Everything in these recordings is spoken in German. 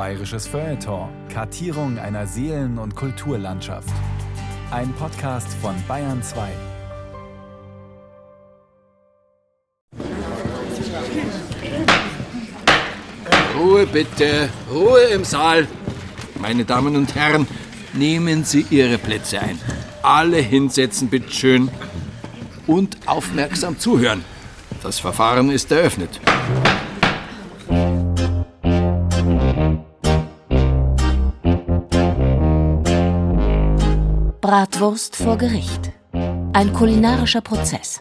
Bayerisches Feuilleton. Kartierung einer Seelen- und Kulturlandschaft. Ein Podcast von Bayern 2. Ruhe bitte, Ruhe im Saal. Meine Damen und Herren, nehmen Sie Ihre Plätze ein. Alle hinsetzen, bitteschön. Und aufmerksam zuhören. Das Verfahren ist eröffnet. Bratwurst vor Gericht. Ein kulinarischer Prozess.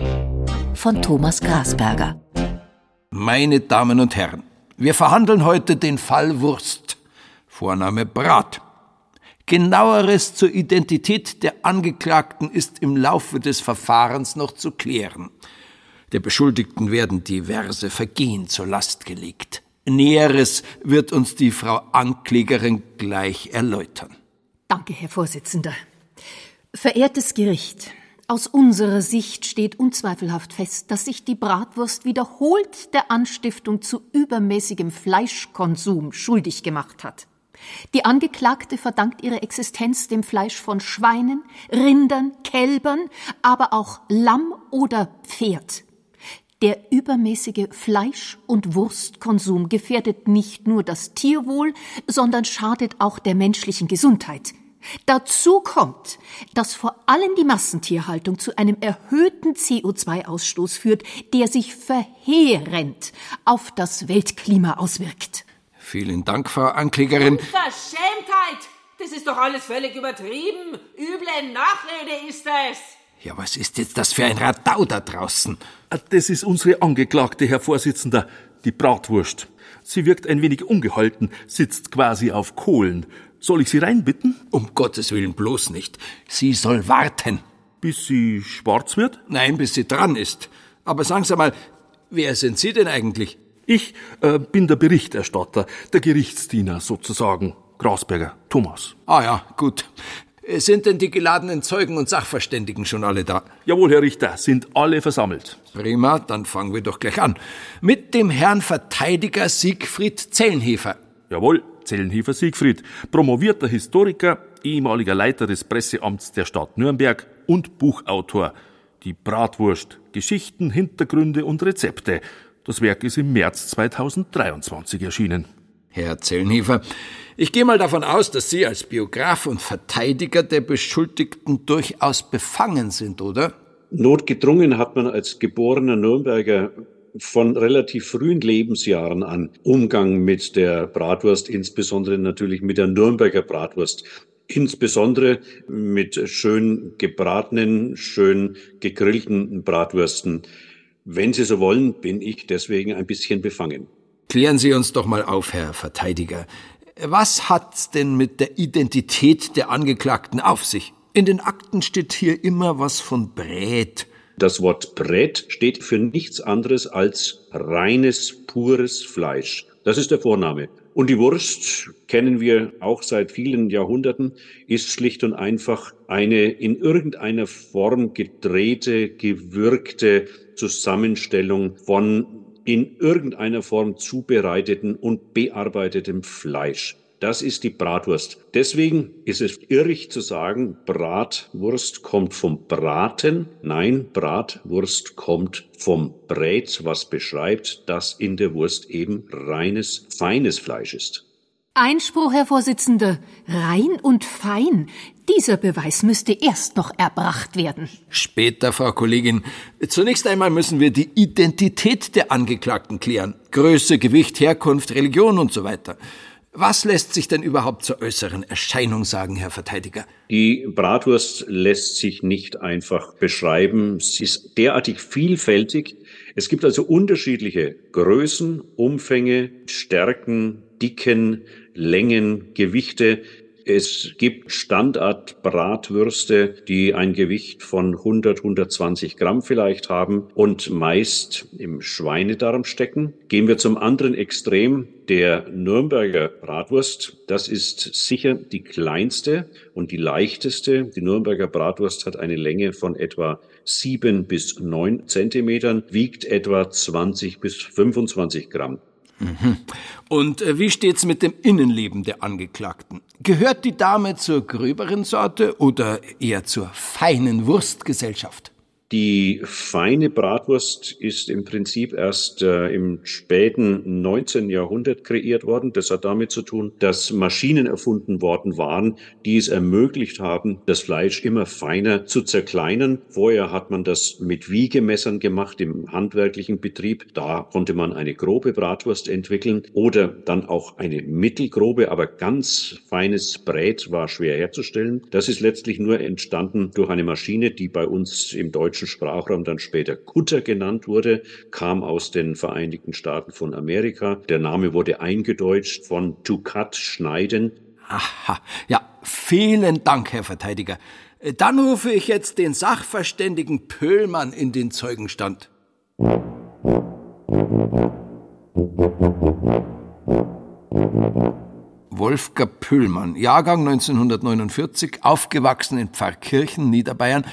Von Thomas Grasberger. Meine Damen und Herren, wir verhandeln heute den Fall Wurst. Vorname Brat. Genaueres zur Identität der Angeklagten ist im Laufe des Verfahrens noch zu klären. Der Beschuldigten werden diverse Vergehen zur Last gelegt. Näheres wird uns die Frau Anklägerin gleich erläutern. Danke, Herr Vorsitzender. Verehrtes Gericht, aus unserer Sicht steht unzweifelhaft fest, dass sich die Bratwurst wiederholt der Anstiftung zu übermäßigem Fleischkonsum schuldig gemacht hat. Die Angeklagte verdankt ihre Existenz dem Fleisch von Schweinen, Rindern, Kälbern, aber auch Lamm oder Pferd. Der übermäßige Fleisch- und Wurstkonsum gefährdet nicht nur das Tierwohl, sondern schadet auch der menschlichen Gesundheit. Dazu kommt, dass vor allem die Massentierhaltung zu einem erhöhten CO2-Ausstoß führt, der sich verheerend auf das Weltklima auswirkt. Vielen Dank, Frau Anklägerin. Unverschämtheit! Das ist doch alles völlig übertrieben. Üble Nachrede ist es. Ja, was ist jetzt das für ein Radau da draußen? Das ist unsere Angeklagte, Herr Vorsitzender, die Bratwurst. Sie wirkt ein wenig ungehalten, sitzt quasi auf Kohlen. Soll ich Sie reinbitten? Um Gottes Willen bloß nicht. Sie soll warten. Bis sie schwarz wird? Nein, bis sie dran ist. Aber sagen Sie mal, wer sind Sie denn eigentlich? Ich äh, bin der Berichterstatter, der Gerichtsdiener sozusagen. Grasberger, Thomas. Ah ja, gut. Sind denn die geladenen Zeugen und Sachverständigen schon alle da? Jawohl, Herr Richter, sind alle versammelt. Prima, dann fangen wir doch gleich an. Mit dem Herrn Verteidiger Siegfried Zellenhefer. Jawohl, Zellenhefer Siegfried, promovierter Historiker, ehemaliger Leiter des Presseamts der Stadt Nürnberg und Buchautor. Die Bratwurst, Geschichten, Hintergründe und Rezepte. Das Werk ist im März 2023 erschienen. Herr Zellenhefer, ich gehe mal davon aus, dass Sie als Biograf und Verteidiger der Beschuldigten durchaus befangen sind, oder? Notgedrungen hat man als geborener Nürnberger von relativ frühen Lebensjahren an Umgang mit der Bratwurst, insbesondere natürlich mit der Nürnberger Bratwurst. Insbesondere mit schön gebratenen, schön gegrillten Bratwürsten. Wenn Sie so wollen, bin ich deswegen ein bisschen befangen. Klären Sie uns doch mal auf, Herr Verteidiger. Was hat's denn mit der Identität der Angeklagten auf sich? In den Akten steht hier immer was von Brät. Das Wort Brät steht für nichts anderes als reines, pures Fleisch. Das ist der Vorname. Und die Wurst, kennen wir auch seit vielen Jahrhunderten, ist schlicht und einfach eine in irgendeiner Form gedrehte, gewürgte Zusammenstellung von in irgendeiner Form zubereiteten und bearbeitetem Fleisch. Das ist die Bratwurst. Deswegen ist es irrig zu sagen, Bratwurst kommt vom Braten. Nein, Bratwurst kommt vom Brät, was beschreibt, dass in der Wurst eben reines, feines Fleisch ist. Einspruch, Herr Vorsitzender. Rein und fein. Dieser Beweis müsste erst noch erbracht werden. Später, Frau Kollegin. Zunächst einmal müssen wir die Identität der Angeklagten klären. Größe, Gewicht, Herkunft, Religion und so weiter. Was lässt sich denn überhaupt zur äußeren Erscheinung sagen, Herr Verteidiger? Die Bratwurst lässt sich nicht einfach beschreiben. Sie ist derartig vielfältig. Es gibt also unterschiedliche Größen, Umfänge, Stärken, Dicken, Längen, Gewichte. Es gibt Standardbratwürste, die ein Gewicht von 100, 120 Gramm vielleicht haben und meist im Schweinedarm stecken. Gehen wir zum anderen Extrem der Nürnberger Bratwurst. Das ist sicher die kleinste und die leichteste. Die Nürnberger Bratwurst hat eine Länge von etwa sieben bis neun Zentimetern, wiegt etwa 20 bis 25 Gramm. Mhm. Und äh, wie steht's mit dem Innenleben der Angeklagten? Gehört die Dame zur gröberen Sorte oder eher zur feinen Wurstgesellschaft? Die feine Bratwurst ist im Prinzip erst äh, im späten 19. Jahrhundert kreiert worden. Das hat damit zu tun, dass Maschinen erfunden worden waren, die es ermöglicht haben, das Fleisch immer feiner zu zerkleinern. Vorher hat man das mit Wiegemessern gemacht im handwerklichen Betrieb. Da konnte man eine grobe Bratwurst entwickeln oder dann auch eine mittelgrobe, aber ganz feines Brät war schwer herzustellen. Das ist letztlich nur entstanden durch eine Maschine, die bei uns im Deutschen deutschen Sprachraum dann später Kutter genannt wurde, kam aus den Vereinigten Staaten von Amerika. Der Name wurde eingedeutscht von to cut, schneiden. Aha, ja, vielen Dank, Herr Verteidiger. Dann rufe ich jetzt den Sachverständigen Pöhlmann in den Zeugenstand. Wolfgang Pöhlmann, Jahrgang 1949, aufgewachsen in Pfarrkirchen, Niederbayern,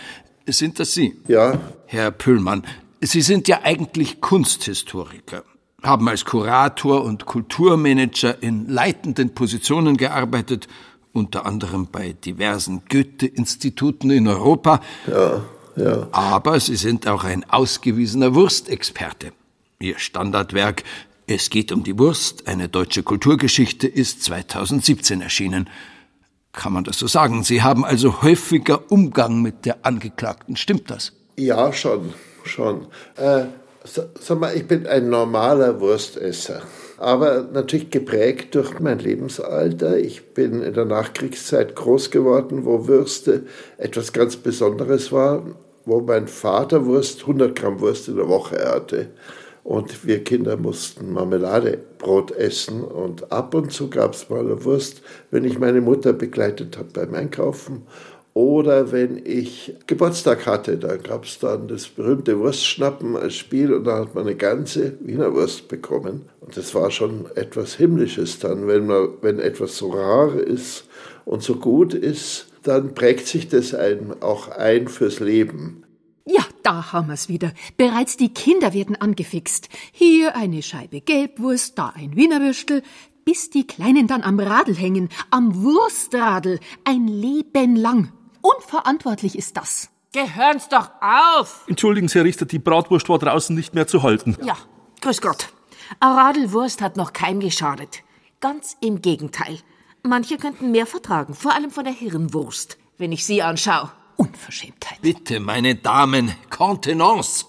sind das Sie? Ja. Herr Püllmann, Sie sind ja eigentlich Kunsthistoriker, haben als Kurator und Kulturmanager in leitenden Positionen gearbeitet, unter anderem bei diversen Goethe-Instituten in Europa. Ja, ja. Aber Sie sind auch ein ausgewiesener Wurstexperte. Ihr Standardwerk Es geht um die Wurst, eine deutsche Kulturgeschichte, ist 2017 erschienen. Kann man das so sagen? Sie haben also häufiger Umgang mit der Angeklagten. Stimmt das? Ja, schon, schon. Äh, sag mal, ich bin ein normaler Wurstesser. Aber natürlich geprägt durch mein Lebensalter. Ich bin in der Nachkriegszeit groß geworden, wo Würste etwas ganz Besonderes war, wo mein Vater Wurst, 100 Gramm Wurst in der Woche hatte. Und wir Kinder mussten Marmeladebrot essen und ab und zu gab es mal eine Wurst, wenn ich meine Mutter begleitet habe beim Einkaufen. Oder wenn ich Geburtstag hatte, dann gab es dann das berühmte Wurstschnappen als Spiel und da hat man eine ganze Wiener Wurst bekommen. Und das war schon etwas Himmlisches dann, wenn, man, wenn etwas so rar ist und so gut ist, dann prägt sich das einem auch ein fürs Leben. Da haben wir's wieder. Bereits die Kinder werden angefixt. Hier eine Scheibe Gelbwurst, da ein Wienerwürstel, bis die Kleinen dann am Radl hängen, am Wurstradl, ein Leben lang. Unverantwortlich ist das. Gehören's doch auf! Entschuldigen Sie, Herr Richter, die Bratwurst war draußen nicht mehr zu halten. Ja, grüß Gott. Eine Radlwurst hat noch keinem geschadet. Ganz im Gegenteil. Manche könnten mehr vertragen, vor allem von der Hirnwurst, wenn ich sie anschaue. Unverschämtheit. Bitte, meine Damen, Kontenance.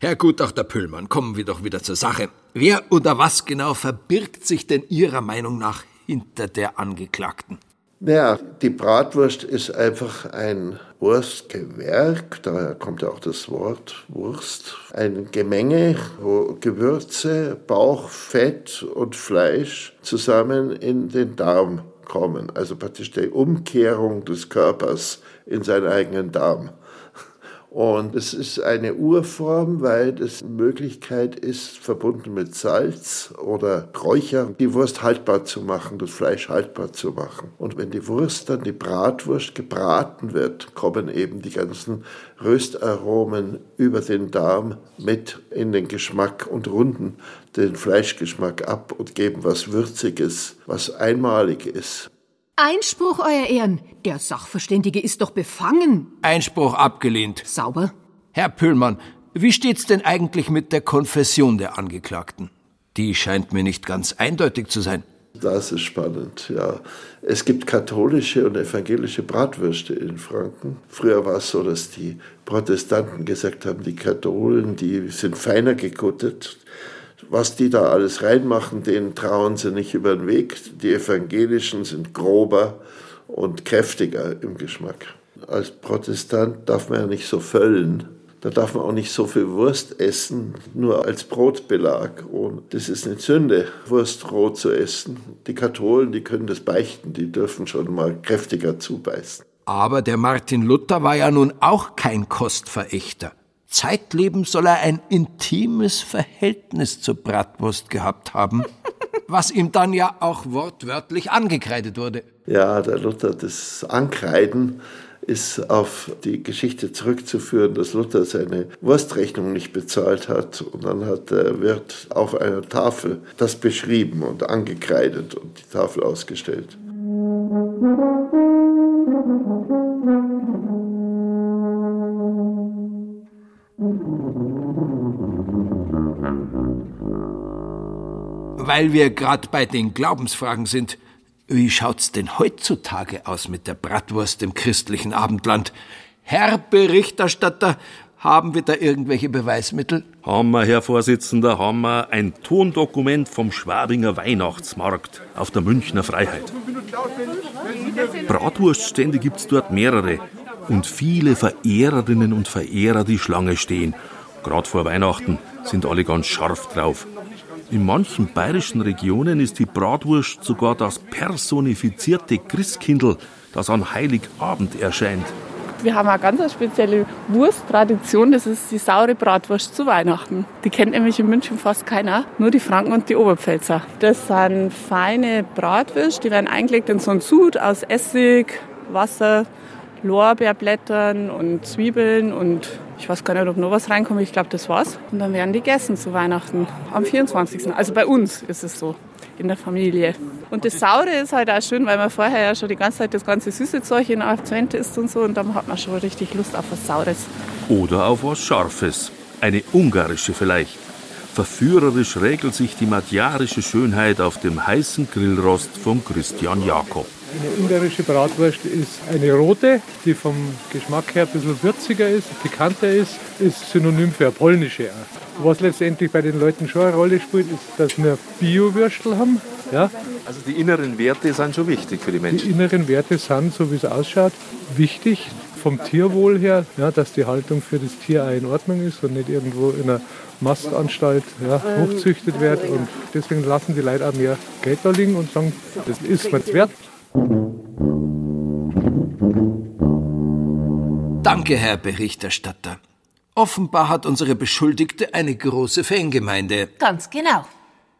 Herr Gutachter Püllmann, kommen wir doch wieder zur Sache. Wer oder was genau verbirgt sich denn Ihrer Meinung nach hinter der Angeklagten? Naja, die Bratwurst ist einfach ein Wurstgewerk, daher kommt ja auch das Wort Wurst. Ein Gemenge, wo Gewürze, Bauch, Fett und Fleisch zusammen in den Darm kommen. Also praktisch die Umkehrung des Körpers in seinen eigenen Darm. Und es ist eine Urform, weil es Möglichkeit ist, verbunden mit Salz oder Räuchern, die Wurst haltbar zu machen, das Fleisch haltbar zu machen. Und wenn die Wurst dann, die Bratwurst, gebraten wird, kommen eben die ganzen Röstaromen über den Darm mit in den Geschmack und runden den Fleischgeschmack ab und geben was Würziges, was einmalig ist. Einspruch, Euer Ehren. Der Sachverständige ist doch befangen. Einspruch abgelehnt. Sauber. Herr Püllmann, wie steht's denn eigentlich mit der Konfession der Angeklagten? Die scheint mir nicht ganz eindeutig zu sein. Das ist spannend, ja. Es gibt katholische und evangelische Bratwürste in Franken. Früher war es so, dass die Protestanten gesagt haben, die Katholen, die sind feiner gekuttet, was die da alles reinmachen, denen trauen sie nicht über den Weg. Die Evangelischen sind grober und kräftiger im Geschmack. Als Protestant darf man ja nicht so völlen. Da darf man auch nicht so viel Wurst essen, nur als Brotbelag. Und das ist eine Sünde, Wurst roh zu essen. Die Katholen, die können das beichten, die dürfen schon mal kräftiger zubeißen. Aber der Martin Luther war ja nun auch kein Kostverächter. Zeitlebens soll er ein intimes Verhältnis zur Bratwurst gehabt haben, was ihm dann ja auch wortwörtlich angekreidet wurde. Ja, der Luther, das Ankreiden ist auf die Geschichte zurückzuführen, dass Luther seine Wurstrechnung nicht bezahlt hat. Und dann hat der Wirt auf einer Tafel das beschrieben und angekreidet und die Tafel ausgestellt. Weil wir gerade bei den Glaubensfragen sind, wie schaut's denn heutzutage aus mit der Bratwurst im christlichen Abendland? Herr Berichterstatter, haben wir da irgendwelche Beweismittel? Wir, Herr Vorsitzender, wir ein Tondokument vom Schwabinger Weihnachtsmarkt auf der Münchner Freiheit. Bratwurststände gibt's dort mehrere und viele Verehrerinnen und Verehrer, die Schlange stehen. Gerade vor Weihnachten sind alle ganz scharf drauf. In manchen bayerischen Regionen ist die Bratwurst sogar das personifizierte Christkindl, das an Heiligabend erscheint. Wir haben eine ganz spezielle Wursttradition, das ist die saure Bratwurst zu Weihnachten. Die kennt nämlich in München fast keiner, nur die Franken und die Oberpfälzer. Das sind feine Bratwürste, die werden eingelegt in so einen Sud aus Essig, Wasser, Lorbeerblättern und Zwiebeln und ich weiß gar nicht, ob noch was reinkommt. Ich glaube, das war's. Und dann werden die gegessen zu Weihnachten am 24. Also bei uns ist es so in der Familie. Und das Saure ist halt auch schön, weil man vorher ja schon die ganze Zeit das ganze süße Zeug in Akzent isst und so und dann hat man schon richtig Lust auf was Saures. Oder auf was Scharfes. Eine ungarische vielleicht. Verführerisch regelt sich die madjarische Schönheit auf dem heißen Grillrost von Christian Jakob. Eine ungarische Bratwurst ist eine rote, die vom Geschmack her ein bisschen würziger ist, pikanter ist, ist synonym für eine polnische auch. Was letztendlich bei den Leuten schon eine Rolle spielt, ist, dass wir Bio-Würstel haben. Ja? Also die inneren Werte sind schon wichtig für die Menschen. Die inneren Werte sind, so wie es ausschaut, wichtig vom Tierwohl her, ja, dass die Haltung für das Tier auch in Ordnung ist und nicht irgendwo in einer Mastanstalt ja, hochzüchtet wird. Und deswegen lassen die Leute auch mehr Geld da liegen und sagen, das ist mir wert. Danke, Herr Berichterstatter. Offenbar hat unsere Beschuldigte eine große Fangemeinde. Ganz genau.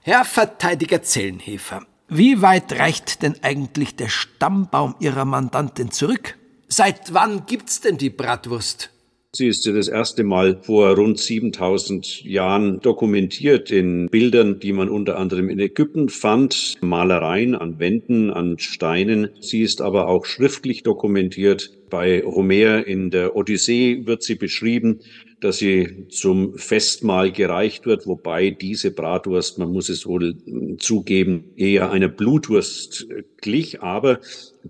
Herr Verteidiger Zellenhefer, wie weit reicht denn eigentlich der Stammbaum Ihrer Mandantin zurück? Seit wann gibt's denn die Bratwurst? Sie ist ja das erste Mal vor rund 7000 Jahren dokumentiert in Bildern, die man unter anderem in Ägypten fand, Malereien an Wänden, an Steinen. Sie ist aber auch schriftlich dokumentiert. Bei Homer in der Odyssee wird sie beschrieben, dass sie zum Festmahl gereicht wird, wobei diese Bratwurst, man muss es wohl zugeben, eher einer Blutwurst glich, aber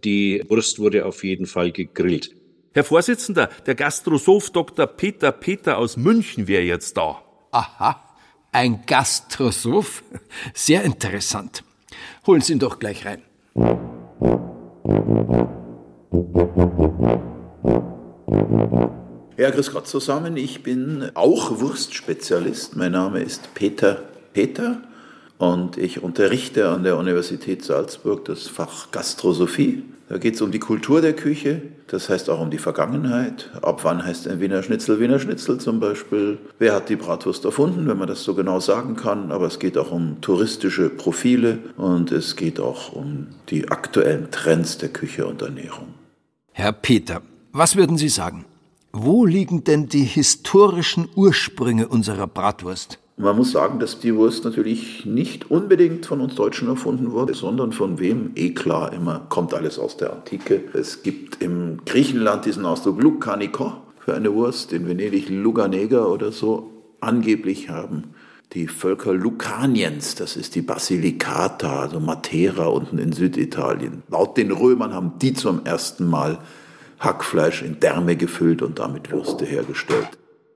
die Wurst wurde auf jeden Fall gegrillt. Herr Vorsitzender, der Gastrosoph Dr. Peter Peter aus München wäre jetzt da. Aha, ein Gastrosoph? Sehr interessant. Holen Sie ihn doch gleich rein. Ja, grüß Gott zusammen. Ich bin auch Wurstspezialist. Mein Name ist Peter Peter und ich unterrichte an der Universität Salzburg das Fach Gastrosophie. Da geht es um die Kultur der Küche, das heißt auch um die Vergangenheit. Ab wann heißt ein Wiener Schnitzel Wiener Schnitzel zum Beispiel? Wer hat die Bratwurst erfunden, wenn man das so genau sagen kann? Aber es geht auch um touristische Profile und es geht auch um die aktuellen Trends der Küche und Ernährung. Herr Peter, was würden Sie sagen? Wo liegen denn die historischen Ursprünge unserer Bratwurst? Man muss sagen, dass die Wurst natürlich nicht unbedingt von uns Deutschen erfunden wurde, sondern von wem? Eh klar, immer kommt alles aus der Antike. Es gibt im Griechenland diesen Ausdruck Lukaniko für eine Wurst, in Venedig Luganeger oder so. Angeblich haben die Völker Lucaniens, das ist die Basilicata, also Matera unten in Süditalien. Laut den Römern haben die zum ersten Mal Hackfleisch in Därme gefüllt und damit Würste hergestellt.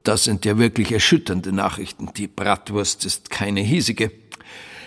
Das sind ja wirklich erschütternde Nachrichten. Die Bratwurst ist keine hiesige.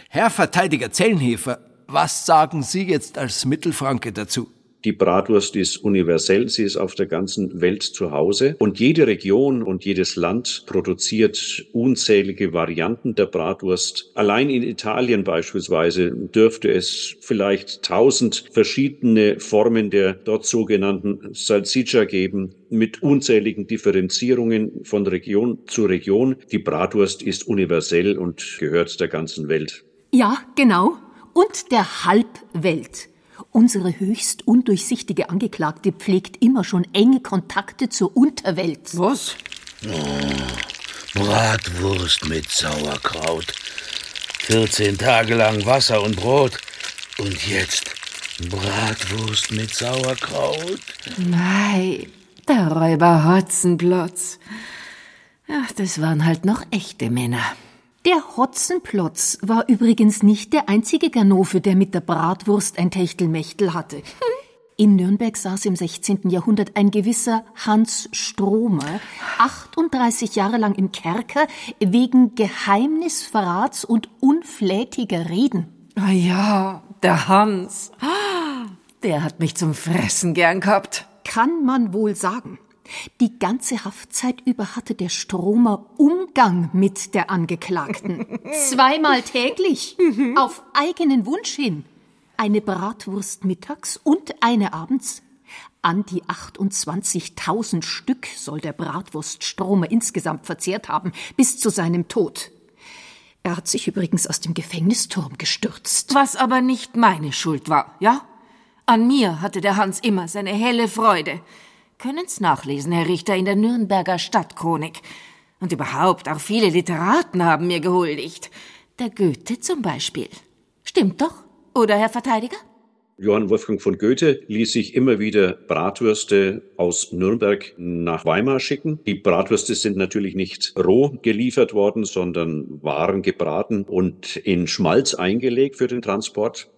Herr Verteidiger Zellenhefer, was sagen Sie jetzt als Mittelfranke dazu? Die Bratwurst ist universell, sie ist auf der ganzen Welt zu Hause und jede Region und jedes Land produziert unzählige Varianten der Bratwurst. Allein in Italien beispielsweise dürfte es vielleicht tausend verschiedene Formen der dort sogenannten Salsiccia geben mit unzähligen Differenzierungen von Region zu Region. Die Bratwurst ist universell und gehört der ganzen Welt. Ja, genau. Und der Halbwelt. Unsere höchst undurchsichtige Angeklagte pflegt immer schon enge Kontakte zur Unterwelt. Was? Oh, Bratwurst mit Sauerkraut. 14 Tage lang Wasser und Brot. Und jetzt Bratwurst mit Sauerkraut. Nein, der Räuber Hotzenplotz. Ach, das waren halt noch echte Männer. Der Hotzenplotz war übrigens nicht der einzige Ganove, der mit der Bratwurst ein Techtelmechtel hatte. In Nürnberg saß im 16. Jahrhundert ein gewisser Hans Stromer, 38 Jahre lang im Kerker, wegen Geheimnisverrats und unflätiger Reden. Ah ja, der Hans. Der hat mich zum Fressen gern gehabt. Kann man wohl sagen. Die ganze Haftzeit über hatte der Stromer Umgang mit der Angeklagten. Zweimal täglich. auf eigenen Wunsch hin. Eine Bratwurst mittags und eine abends. An die 28.000 Stück soll der Bratwurststromer insgesamt verzehrt haben, bis zu seinem Tod. Er hat sich übrigens aus dem Gefängnisturm gestürzt. Was aber nicht meine Schuld war, ja? An mir hatte der Hans immer seine helle Freude. Können's nachlesen, Herr Richter, in der Nürnberger Stadtchronik. Und überhaupt auch viele Literaten haben mir gehuldigt. Der Goethe zum Beispiel. Stimmt doch, oder, Herr Verteidiger? Johann Wolfgang von Goethe ließ sich immer wieder Bratwürste aus Nürnberg nach Weimar schicken. Die Bratwürste sind natürlich nicht roh geliefert worden, sondern waren gebraten und in Schmalz eingelegt für den Transport.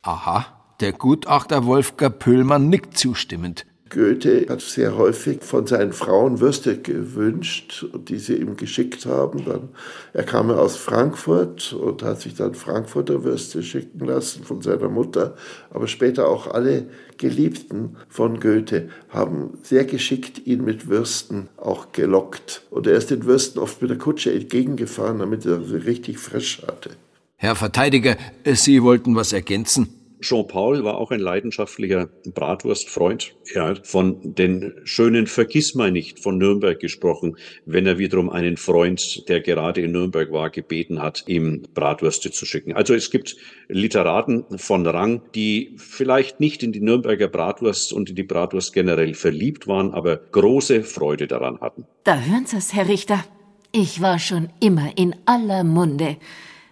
Aha, der Gutachter Wolfgang Pöhlmann nickt zustimmend. Goethe hat sehr häufig von seinen Frauen Würste gewünscht, die sie ihm geschickt haben. Dann, er kam ja aus Frankfurt und hat sich dann Frankfurter Würste schicken lassen von seiner Mutter. Aber später auch alle Geliebten von Goethe haben sehr geschickt ihn mit Würsten auch gelockt. Und er ist den Würsten oft mit der Kutsche entgegengefahren, damit er sie richtig frisch hatte. Herr Verteidiger, Sie wollten was ergänzen. Jean-Paul war auch ein leidenschaftlicher Bratwurstfreund. Er hat von den schönen Vergissmeinnicht von Nürnberg gesprochen, wenn er wiederum einen Freund, der gerade in Nürnberg war, gebeten hat, ihm Bratwürste zu schicken. Also es gibt Literaten von Rang, die vielleicht nicht in die Nürnberger Bratwurst und in die Bratwurst generell verliebt waren, aber große Freude daran hatten. Da hören Sie's, Herr Richter. Ich war schon immer in aller Munde.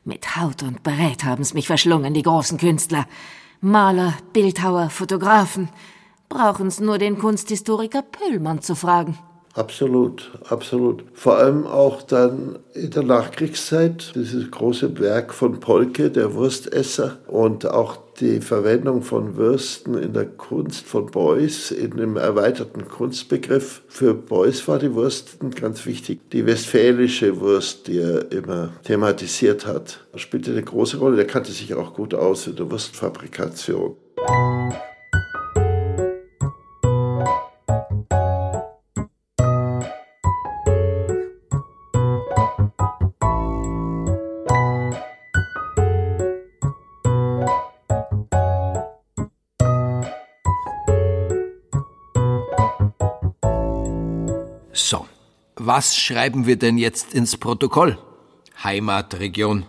Mit Haut und Brät haben's mich verschlungen, die großen Künstler. Maler, Bildhauer, Fotografen. Brauchen's nur den Kunsthistoriker Pöllmann zu fragen. Absolut, absolut. Vor allem auch dann in der Nachkriegszeit, dieses große Werk von Polke, der Wurstesser, und auch die Verwendung von Würsten in der Kunst von Beuys, in dem erweiterten Kunstbegriff. Für Beuys war die Wurst ganz wichtig. Die westfälische Wurst, die er immer thematisiert hat, spielte eine große Rolle. Der kannte sich auch gut aus in der Wurstfabrikation. Was schreiben wir denn jetzt ins Protokoll? Heimatregion.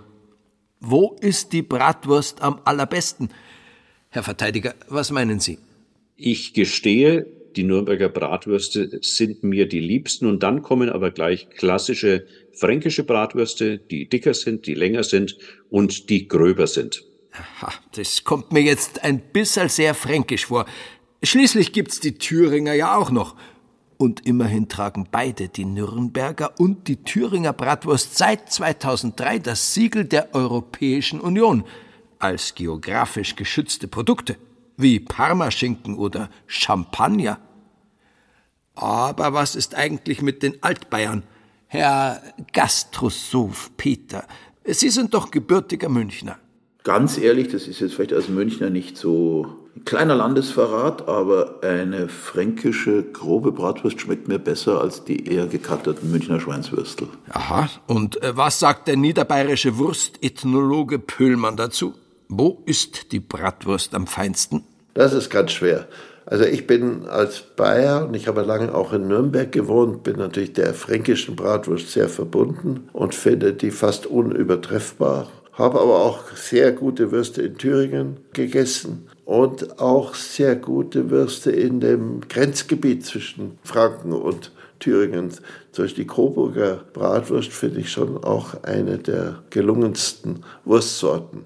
Wo ist die Bratwurst am allerbesten? Herr Verteidiger, was meinen Sie? Ich gestehe, die Nürnberger Bratwürste sind mir die liebsten und dann kommen aber gleich klassische fränkische Bratwürste, die dicker sind, die länger sind und die gröber sind. Aha, das kommt mir jetzt ein bisschen sehr fränkisch vor. Schließlich gibt's die Thüringer ja auch noch. Und immerhin tragen beide, die Nürnberger und die Thüringer Bratwurst, seit 2003 das Siegel der Europäischen Union als geografisch geschützte Produkte, wie Parmaschinken oder Champagner. Aber was ist eigentlich mit den Altbayern? Herr Gastrosoph Peter, Sie sind doch gebürtiger Münchner. Ganz ehrlich, das ist jetzt vielleicht als Münchner nicht so ein kleiner Landesverrat, aber eine fränkische grobe Bratwurst schmeckt mir besser als die eher gekatterten Münchner Schweinswürstel. Aha, und äh, was sagt der niederbayerische Wurstethnologe Pöhlmann dazu? Wo ist die Bratwurst am feinsten? Das ist ganz schwer. Also ich bin als Bayer und ich habe lange auch in Nürnberg gewohnt, bin natürlich der fränkischen Bratwurst sehr verbunden und finde die fast unübertreffbar habe aber auch sehr gute Würste in Thüringen gegessen und auch sehr gute Würste in dem Grenzgebiet zwischen Franken und Thüringen. Zum Beispiel die Coburger Bratwurst finde ich schon auch eine der gelungensten Wurstsorten.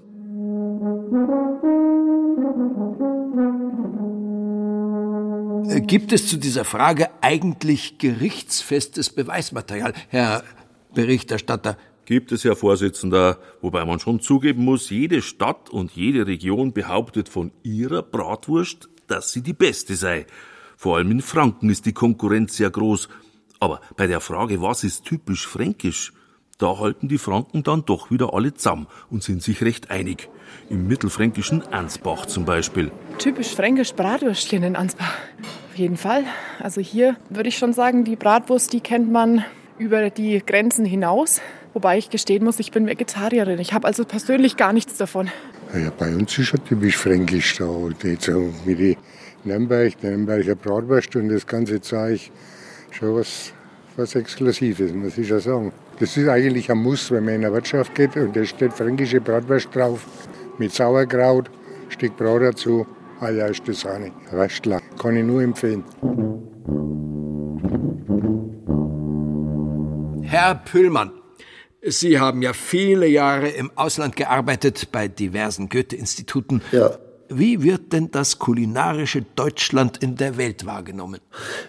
Gibt es zu dieser Frage eigentlich gerichtsfestes Beweismaterial, Herr Berichterstatter? Gibt es, Herr Vorsitzender, wobei man schon zugeben muss, jede Stadt und jede Region behauptet von ihrer Bratwurst, dass sie die beste sei. Vor allem in Franken ist die Konkurrenz sehr groß. Aber bei der Frage, was ist typisch fränkisch, da halten die Franken dann doch wieder alle zusammen und sind sich recht einig. Im mittelfränkischen Ansbach zum Beispiel. Typisch fränkisch Bratwürstchen in Ansbach. Auf jeden Fall. Also hier würde ich schon sagen, die Bratwurst, die kennt man über die Grenzen hinaus. Wobei ich gestehen muss, ich bin Vegetarierin. Ich habe also persönlich gar nichts davon. Ja, bei uns ist schon typisch fränkisch da. Jetzt wie die Nürnberg, der Nürnberger Bratwurst und das ganze Zeug. Schon was, was Exklusives, muss ich ja sagen. Das ist eigentlich ein Muss, wenn man in eine Wirtschaft geht und da steht fränkische Bratwurst drauf mit Sauerkraut, Stück Brot dazu. Ah ja, ist das auch nicht. Röstler. Kann ich nur empfehlen. Herr Püllmann, Sie haben ja viele Jahre im Ausland gearbeitet, bei diversen Goethe-Instituten. Ja. Wie wird denn das kulinarische Deutschland in der Welt wahrgenommen?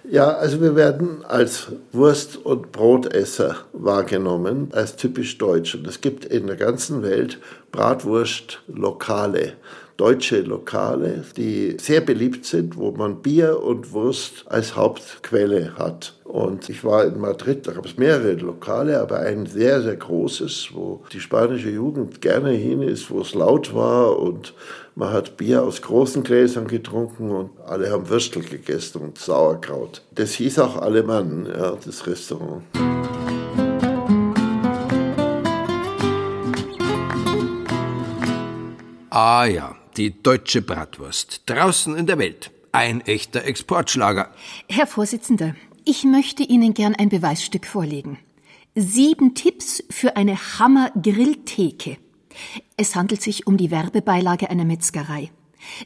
Ja, also wir werden als Wurst- und Brotesser wahrgenommen, als typisch deutsch. Und es gibt in der ganzen Welt Bratwurst-Lokale deutsche Lokale, die sehr beliebt sind, wo man Bier und Wurst als Hauptquelle hat. Und ich war in Madrid, da gab es mehrere Lokale, aber ein sehr, sehr großes, wo die spanische Jugend gerne hin ist, wo es laut war und man hat Bier aus großen Gläsern getrunken und alle haben Würstel gegessen und Sauerkraut. Das hieß auch Alemann, ja, das Restaurant. Ah ja, die deutsche Bratwurst. Draußen in der Welt. Ein echter Exportschlager. Herr Vorsitzender, ich möchte Ihnen gern ein Beweisstück vorlegen. Sieben Tipps für eine Hammer-Grilltheke. Es handelt sich um die Werbebeilage einer Metzgerei.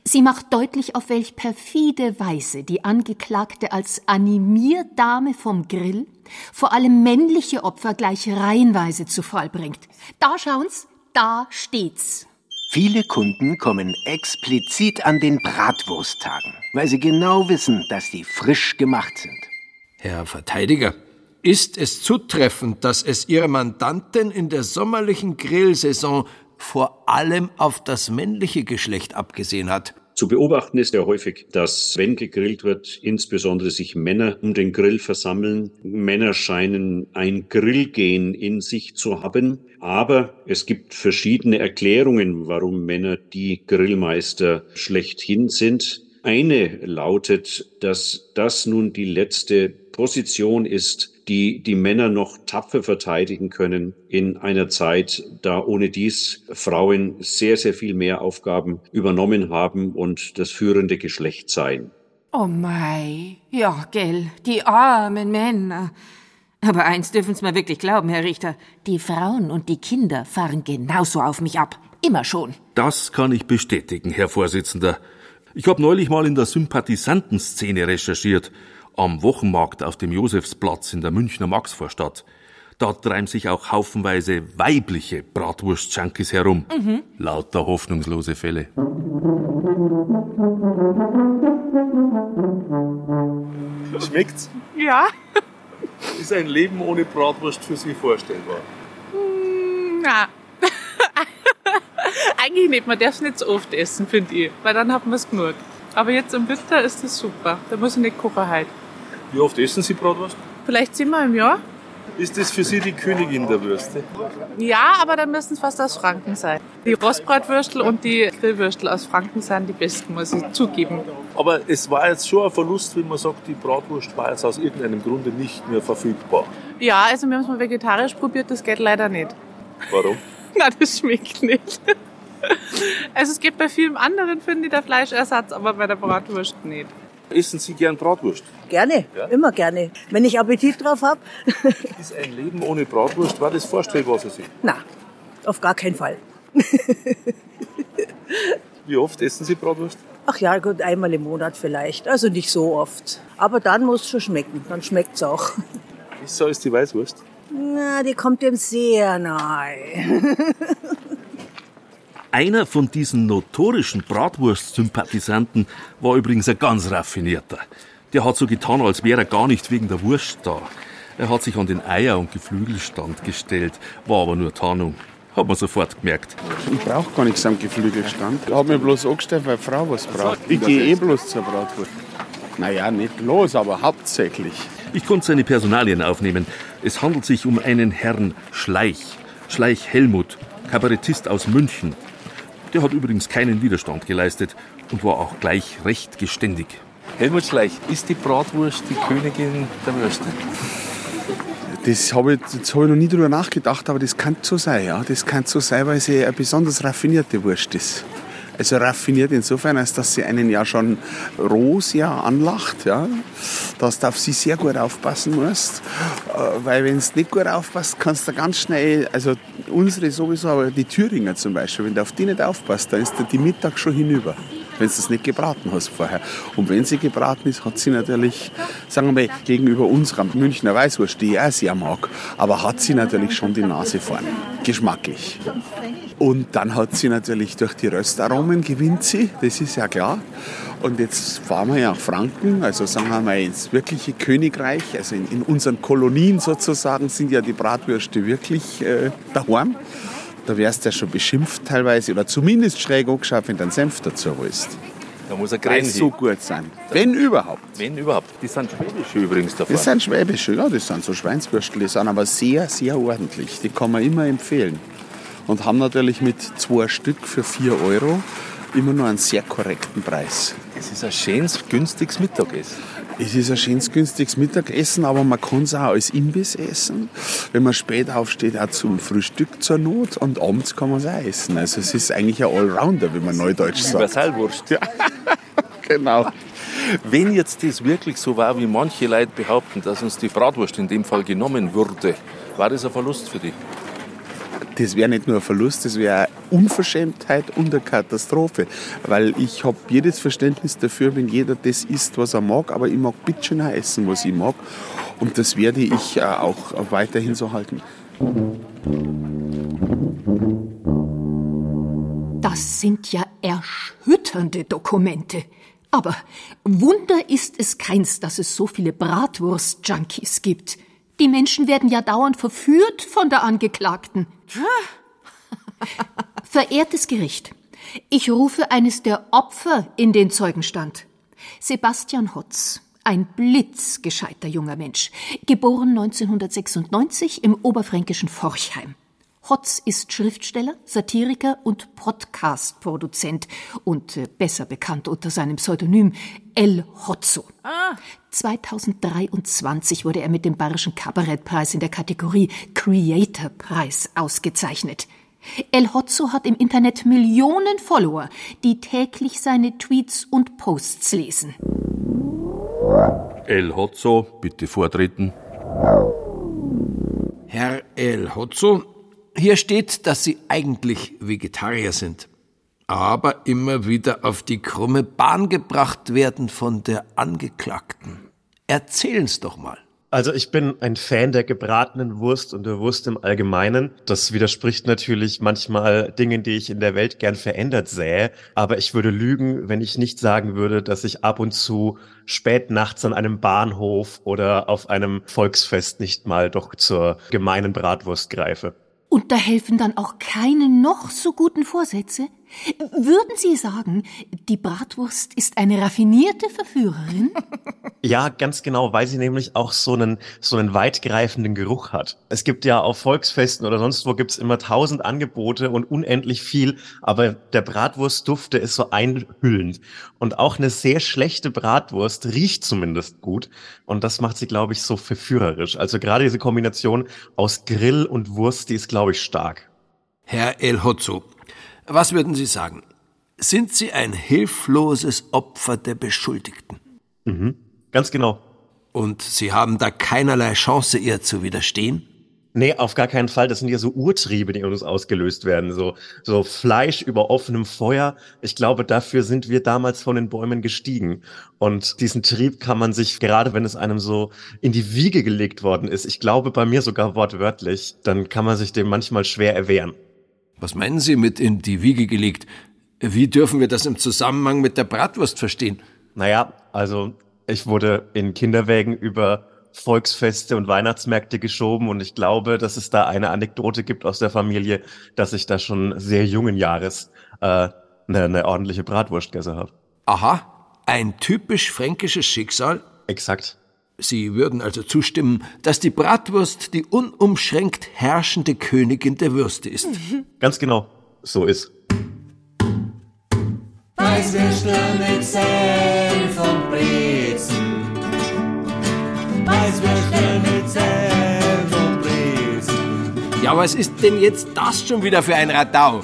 Sie macht deutlich, auf welch perfide Weise die Angeklagte als Animierdame vom Grill vor allem männliche Opfer gleich reihenweise zu Fall bringt. Da schauen's, da steht's. Viele Kunden kommen explizit an den Bratwursttagen, weil sie genau wissen, dass die frisch gemacht sind. Herr Verteidiger, ist es zutreffend, dass es Ihre Mandantin in der sommerlichen Grillsaison vor allem auf das männliche Geschlecht abgesehen hat? Zu beobachten ist ja häufig, dass wenn gegrillt wird, insbesondere sich Männer um den Grill versammeln. Männer scheinen ein Grillgehen in sich zu haben. Aber es gibt verschiedene Erklärungen, warum Männer die Grillmeister schlechthin sind. Eine lautet, dass das nun die letzte Position ist, die die Männer noch tapfer verteidigen können in einer Zeit, da ohne dies Frauen sehr, sehr viel mehr Aufgaben übernommen haben und das führende Geschlecht seien. Oh mei, ja, gell, die armen Männer. Aber eins dürfen's mir wirklich glauben, Herr Richter, die Frauen und die Kinder fahren genauso auf mich ab. Immer schon. Das kann ich bestätigen, Herr Vorsitzender. Ich habe neulich mal in der Sympathisantenszene recherchiert am Wochenmarkt auf dem Josefsplatz in der Münchner Maxvorstadt. Da treiben sich auch haufenweise weibliche Bratwurst-Junkies herum. Mhm. Lauter hoffnungslose Fälle. Schmeckt's? Ja. Ist ein Leben ohne Bratwurst für Sie vorstellbar? Hm, Na. Eigentlich nicht. Man darf es nicht so oft essen, finde ich. Weil dann hat man es genug. Aber jetzt im Winter ist das super. Da muss ich nicht kochen heute. Wie oft essen Sie Bratwurst? Vielleicht zehnmal im Jahr. Ist das für Sie die Königin der Würste? Ja, aber dann müssen es fast aus Franken sein. Die Rostbratwürstel und die Grillwürstel aus Franken sind die besten, muss ich zugeben. Aber es war jetzt schon ein Verlust, wenn man sagt, die Bratwurst war jetzt aus irgendeinem Grunde nicht mehr verfügbar. Ja, also wir haben es mal vegetarisch probiert, das geht leider nicht. Warum? Na, das schmeckt nicht. Also es geht bei vielen anderen, finde ich, der Fleischersatz, aber bei der Bratwurst nicht. Essen Sie gern Bratwurst? Gerne, Ja? immer gerne. Wenn ich Appetit drauf habe. Ist ein Leben ohne Bratwurst, war das vorstellbar für Sie? Na, auf gar keinen Fall. Wie oft essen Sie Bratwurst? Ach ja, gut, einmal im Monat vielleicht. Also nicht so oft. Aber dann muss es schon schmecken. Dann schmeckt es auch. Wieso ist die Weißwurst? Na, die kommt dem sehr nahe. Einer von diesen notorischen Bratwurst-Sympathisanten war übrigens ein ganz raffinierter. Der hat so getan, als wäre er gar nicht wegen der Wurst da. Er hat sich an den Eier- und Geflügelstand gestellt, war aber nur Tarnung. Hat man sofort gemerkt. Ich brauche gar nichts am Geflügelstand. Ich habe mir bloß angestellt, weil Frau was braucht. Ich gehe eh bloß zur Bratwurst. Naja, nicht bloß, aber hauptsächlich. Ich konnte seine Personalien aufnehmen. Es handelt sich um einen Herrn Schleich. Schleich Helmut, Kabarettist aus München. Der hat übrigens keinen Widerstand geleistet und war auch gleich recht geständig. Helmut Schleich, ist die Bratwurst die Königin der Würste? Das habe ich, das hab ich noch nie drüber nachgedacht, aber das kann so sein, ja. Das kann so sein, weil sie eine besonders raffinierte Wurst ist. Also raffiniert insofern, als dass sie einen ja schon roh anlacht, ja. Dass du auf sie sehr gut aufpassen musst. Äh, Weil wenn du nicht gut aufpasst, kannst du ganz schnell, also unsere sowieso, aber die Thüringer zum Beispiel, wenn du auf die nicht aufpasst, dann ist dir die Mittag schon hinüber wenn du das nicht gebraten hast vorher. Und wenn sie gebraten ist, hat sie natürlich, sagen wir mal, gegenüber unserer Münchner Weißwurst, die ich auch sehr mag, aber hat sie natürlich schon die Nase vorne. Geschmacklich. Und dann hat sie natürlich durch die Röstaromen gewinnt sie, das ist ja klar. Und jetzt fahren wir ja nach Franken, also sagen wir mal ins wirkliche Königreich, also in, in unseren Kolonien sozusagen sind ja die Bratwürste wirklich äh, daheim. Da wärst du ja schon beschimpft teilweise oder zumindest schräg angeschaut, wenn du einen Senf dazu holst. Da muss er Grenze. so gut sein. Wenn überhaupt. Wenn überhaupt. Die sind schwäbische übrigens davon. Das sind schwäbische, ja, das sind so Schweinswürstel, die sind aber sehr, sehr ordentlich. Die kann man immer empfehlen. Und haben natürlich mit zwei Stück für 4 Euro immer nur einen sehr korrekten Preis. Es ist ein schönes, günstiges Mittagessen. Es ist ein schönes, günstiges Mittagessen, aber man kann es auch als Imbiss essen. Wenn man spät aufsteht, auch zum Frühstück zur Not. Und abends kann man es auch essen. Also es ist eigentlich ein Allrounder, wie man neudeutsch sagt. Universalwurst. Ja, genau. Wenn jetzt das wirklich so war, wie manche Leute behaupten, dass uns die Bratwurst in dem Fall genommen wurde, war das ein Verlust für dich? Das wäre nicht nur ein Verlust, das wäre Unverschämtheit und eine Katastrophe. Weil ich habe jedes Verständnis dafür, wenn jeder das isst, was er mag, aber ich mag bitte schön auch essen, was ich mag. Und das werde ich äh, auch weiterhin so halten. Das sind ja erschütternde Dokumente. Aber Wunder ist es keins, dass es so viele Bratwurst-Junkies gibt. Die Menschen werden ja dauernd verführt von der Angeklagten. Verehrtes Gericht, ich rufe eines der Opfer in den Zeugenstand. Sebastian Hotz, ein blitzgescheiter junger Mensch, geboren 1996 im oberfränkischen Forchheim. Hotz ist Schriftsteller, Satiriker und Podcast-Produzent und äh, besser bekannt unter seinem Pseudonym El Hotzo. 2023 wurde er mit dem Bayerischen Kabarettpreis in der Kategorie Creator Preis ausgezeichnet. El Hotzo hat im Internet Millionen Follower, die täglich seine Tweets und Posts lesen. El Hotzo, bitte vortreten. Herr El Hotzo, hier steht, dass Sie eigentlich Vegetarier sind, aber immer wieder auf die krumme Bahn gebracht werden von der Angeklagten. Erzählen's doch mal. Also ich bin ein Fan der gebratenen Wurst und der Wurst im Allgemeinen. Das widerspricht natürlich manchmal Dingen, die ich in der Welt gern verändert sähe. Aber ich würde lügen, wenn ich nicht sagen würde, dass ich ab und zu spät nachts an einem Bahnhof oder auf einem Volksfest nicht mal doch zur gemeinen Bratwurst greife. Und da helfen dann auch keine noch so guten Vorsätze? Würden Sie sagen, die Bratwurst ist eine raffinierte Verführerin? Ja, ganz genau, weil sie nämlich auch so einen, so einen weitgreifenden Geruch hat. Es gibt ja auf Volksfesten oder sonst wo gibt's immer tausend Angebote und unendlich viel, aber der Bratwurstduft, der ist so einhüllend. Und auch eine sehr schlechte Bratwurst riecht zumindest gut. Und das macht sie, glaube ich, so verführerisch. Also gerade diese Kombination aus Grill und Wurst, die ist, glaube ich, stark. Herr El Hotzo, was würden Sie sagen? Sind Sie ein hilfloses Opfer der Beschuldigten? Mhm. Ganz genau. Und Sie haben da keinerlei Chance, ihr zu widerstehen? Nee, auf gar keinen Fall. Das sind ja so Urtriebe, die in uns ausgelöst werden. So, so Fleisch über offenem Feuer. Ich glaube, dafür sind wir damals von den Bäumen gestiegen. Und diesen Trieb kann man sich, gerade wenn es einem so in die Wiege gelegt worden ist, ich glaube bei mir sogar wortwörtlich, dann kann man sich dem manchmal schwer erwehren. Was meinen Sie mit in die Wiege gelegt? Wie dürfen wir das im Zusammenhang mit der Bratwurst verstehen? Naja, also ich wurde in Kinderwägen über Volksfeste und Weihnachtsmärkte geschoben und ich glaube, dass es da eine Anekdote gibt aus der Familie, dass ich da schon sehr jungen Jahres äh, eine, eine ordentliche Bratwurst gegessen habe. Aha, ein typisch fränkisches Schicksal? Exakt. Sie würden also zustimmen, dass die Bratwurst die unumschränkt herrschende Königin der Würste ist. Ganz genau, so ist. Weißwürstel mit Senf und Brezen. Weißwürstel mit Senf und Brezen. Ja, was ist denn jetzt das schon wieder für ein Radau?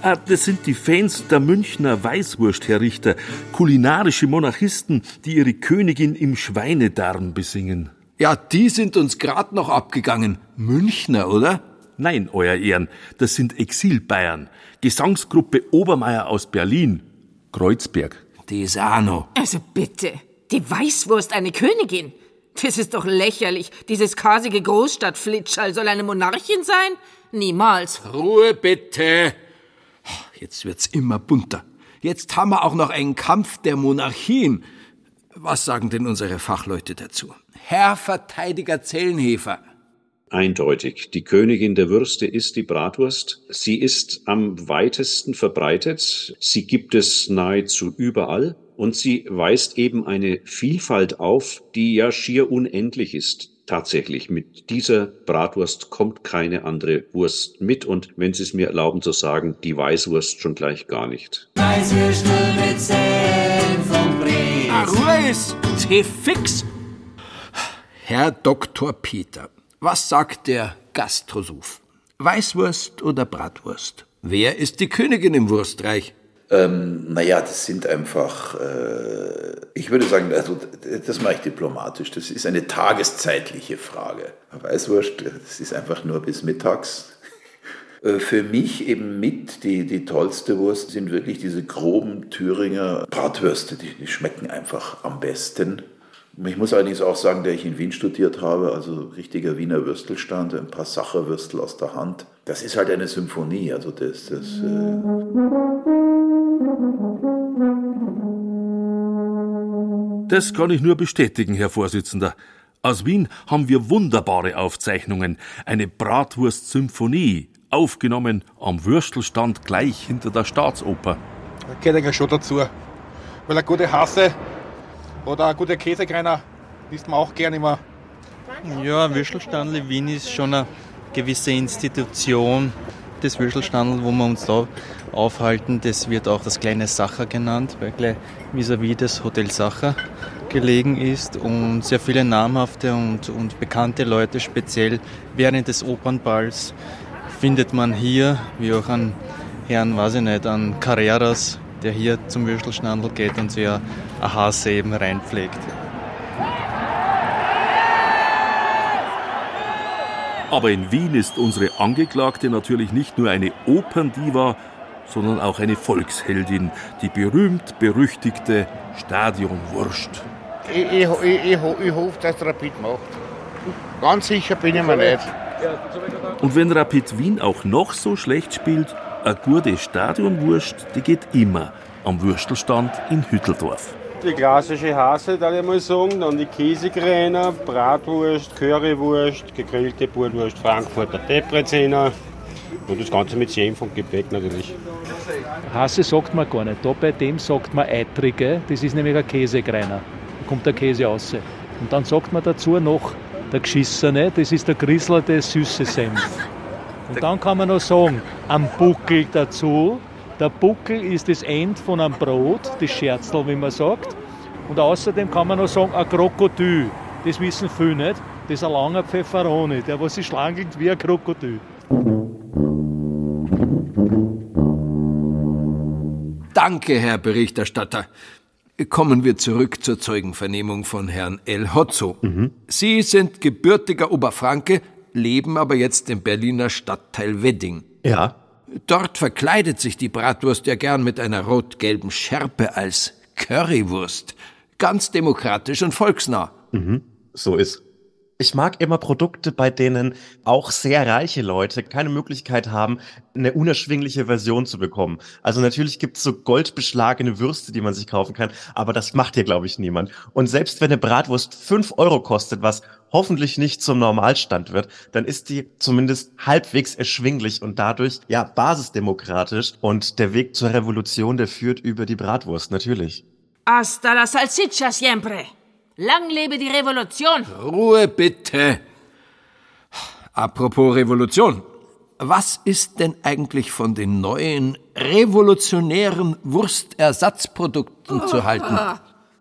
Ah, das sind die Fans der Münchner Weißwurst, Herr Richter. Kulinarische Monarchisten, die ihre Königin im Schweinedarm besingen. Ja, die sind uns grad noch abgegangen. Münchner, oder? Nein, Euer Ehren, das sind Exilbayern. Gesangsgruppe Obermeier aus Berlin. Kreuzberg. Desano. Also bitte, die Weißwurst eine Königin? Das ist doch lächerlich. Dieses kasige Großstadtflitschall soll eine Monarchin sein? Niemals. Ruhe bitte. Jetzt wird's immer bunter. Jetzt haben wir auch noch einen Kampf der Monarchien. Was sagen denn unsere Fachleute dazu? Herr Verteidiger Zellenhefer. Eindeutig. Die Königin der Würste ist die Bratwurst. Sie ist am weitesten verbreitet. Sie gibt es nahezu überall. Und sie weist eben eine Vielfalt auf, die ja schier unendlich ist. Tatsächlich, mit dieser Bratwurst kommt keine andere Wurst mit. Und wenn Sie es mir erlauben zu sagen, die Weißwurst schon gleich gar nicht. Weißwürstel mit Senf und Brezen. Ah, Ruhe ist fix. Herr Dr. Peter, was sagt der Gastrosoph? Weißwurst oder Bratwurst? Wer ist die Königin im Wurstreich? Ähm, naja, das sind einfach, äh, ich würde sagen, also das mache ich diplomatisch. Das ist eine tageszeitliche Frage. Weißwurst, das ist einfach nur bis mittags. Äh, Für mich eben mit die, die tollste Wurst sind wirklich diese groben Thüringer Bratwürste. Die, die schmecken einfach am besten. Ich muss allerdings auch sagen, der ich in Wien studiert habe, also richtiger Wiener Würstelstand, ein paar Sacherwürstel aus der Hand. Das ist halt eine Symphonie. Also das, das Das kann ich nur bestätigen, Herr Vorsitzender. Aus Wien haben wir wunderbare Aufzeichnungen. Eine Bratwurst-Symphonie, aufgenommen am Würstelstand gleich hinter der Staatsoper. Da gehört eigentlich schon dazu. Weil eine gute Hasse oder ein guter Käsekreiner isst man auch gerne immer. Ja, ein Würstelstandl Wien ist schon eine gewisse Institution. Das Würstelstandl, wo wir uns da aufhalten, das wird auch das kleine Sacher genannt, weil gleich vis-à-vis des Hotel Sacher gelegen ist und sehr viele namhafte und, und bekannte Leute, speziell während des Opernballs, findet man hier, wie auch an Herrn, weiß ich nicht, an Carreras, der hier zum Würstelstandl geht und ein Hase eben reinpflegt. Aber in Wien ist unsere Angeklagte natürlich nicht nur eine Operndiva, sondern auch eine Volksheldin, die berühmt-berüchtigte Stadionwurst. Ich, ich, ich, ich, ich hoffe, dass der Rapid macht. Ganz sicher bin ich mir nicht. Und wenn Rapid Wien auch noch so schlecht spielt, eine gute Stadionwurst, die geht immer am Würstelstand in Hütteldorf. Die klassische Hase, da ich mal sagen, dann die Käsekräner, Bratwurst, Currywurst, gegrillte Bratwurst, Frankfurter Depreziner und das Ganze mit Senf und Gebäck natürlich. Hase sagt man gar nicht. Da bei dem sagt man Eitrige, das ist nämlich ein Käsekreiner. Da kommt der Käse raus. Und dann sagt man dazu noch der Geschissene, das ist der griselte süße Senf. Und dann kann man noch sagen, am Buckel dazu. Der Buckel ist das End von einem Brot, das Scherzl, wie man sagt. Und außerdem kann man noch sagen, ein Krokodil. Das wissen viele nicht. Das ist ein langer Pfefferoni, der was sich schlangelt wie ein Krokodil. Danke, Herr Berichterstatter. Kommen wir zurück zur Zeugenvernehmung von Herrn El Hotzo. Sie sind gebürtiger Oberfranke, leben aber jetzt im Berliner Stadtteil Wedding. Ja. Dort verkleidet sich die Bratwurst ja gern mit einer rot-gelben Schärpe als Currywurst. Ganz demokratisch und volksnah. Mhm. So ist. Ich mag immer Produkte, bei denen auch sehr reiche Leute keine Möglichkeit haben, eine unerschwingliche Version zu bekommen. Also natürlich gibt es so goldbeschlagene Würste, die man sich kaufen kann, aber das macht hier, glaube ich, niemand. Und selbst wenn eine Bratwurst fünf Euro kostet, was hoffentlich nicht zum Normalstand wird, dann ist die zumindest halbwegs erschwinglich und dadurch ja basisdemokratisch. Und der Weg zur Revolution, der führt über die Bratwurst, natürlich. Hasta la salsiccia siempre. Lang lebe die Revolution. Ruhe bitte. Apropos Revolution. Was ist denn eigentlich von den neuen revolutionären Wurstersatzprodukten zu halten?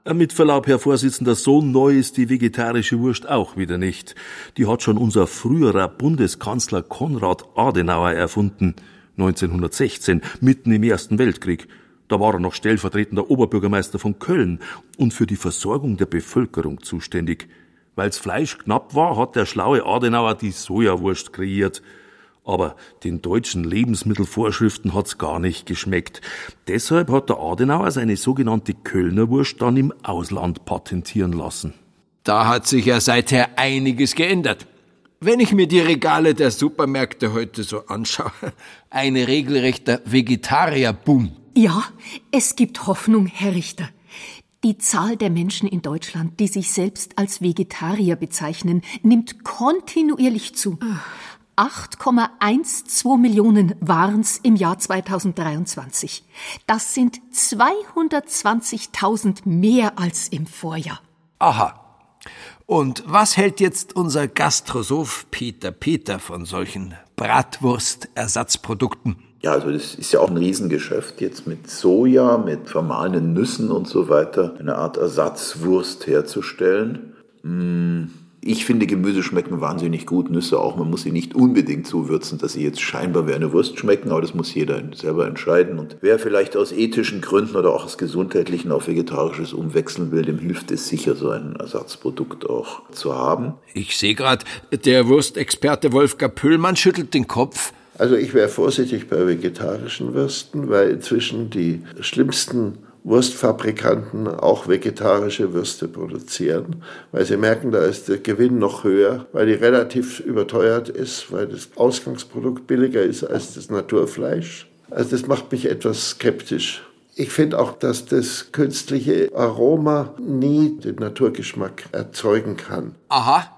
Äh, Mit Verlaub, Herr Vorsitzender, so neu ist die vegetarische Wurst auch wieder nicht. Die hat schon unser früherer Bundeskanzler Konrad Adenauer erfunden, 1916, mitten im Ersten Weltkrieg. Da war er noch stellvertretender Oberbürgermeister von Köln und für die Versorgung der Bevölkerung zuständig. Weil's Fleisch knapp war, hat der schlaue Adenauer die Sojawurst kreiert. Aber den deutschen Lebensmittelvorschriften hat's gar nicht geschmeckt. Deshalb hat der Adenauer seine sogenannte Kölner Wurst dann im Ausland patentieren lassen. Da hat sich ja seither einiges geändert. Wenn ich mir die Regale der Supermärkte heute so anschaue, ein regelrechter Vegetarierboom. Ja, es gibt Hoffnung, Herr Richter. Die Zahl der Menschen in Deutschland, die sich selbst als Vegetarier bezeichnen, nimmt kontinuierlich zu. 8,12 Millionen waren's im Jahr 2023. Das sind 220.000 mehr als im Vorjahr. Aha. Und was hält jetzt unser Gastrosoph Peter Peter von solchen Bratwurstersatzprodukten? Ja, also das ist ja auch ein Riesengeschäft jetzt mit Soja, mit vermahlenen Nüssen und so weiter, eine Art Ersatzwurst herzustellen. Hm, Ich finde, Gemüse schmecken wahnsinnig gut, Nüsse auch. Man muss sie nicht unbedingt zuwürzen, dass sie jetzt scheinbar wie eine Wurst schmecken, aber das muss jeder selber entscheiden. Und wer vielleicht aus ethischen Gründen oder auch aus gesundheitlichen auf vegetarisches umwechseln will, dem hilft es sicher, so ein Ersatzprodukt auch zu haben. Ich sehe gerade, der Wurstexperte Wolfgang Pöhlmann schüttelt den Kopf. Also ich wäre vorsichtig bei vegetarischen Würsten, weil inzwischen die schlimmsten Wurstfabrikanten auch vegetarische Würste produzieren, weil sie merken, da ist der Gewinn noch höher, weil die relativ überteuert ist, weil das Ausgangsprodukt billiger ist als das Naturfleisch. Also das macht mich etwas skeptisch. Ich finde auch, dass das künstliche Aroma nie den Naturgeschmack erzeugen kann. Aha,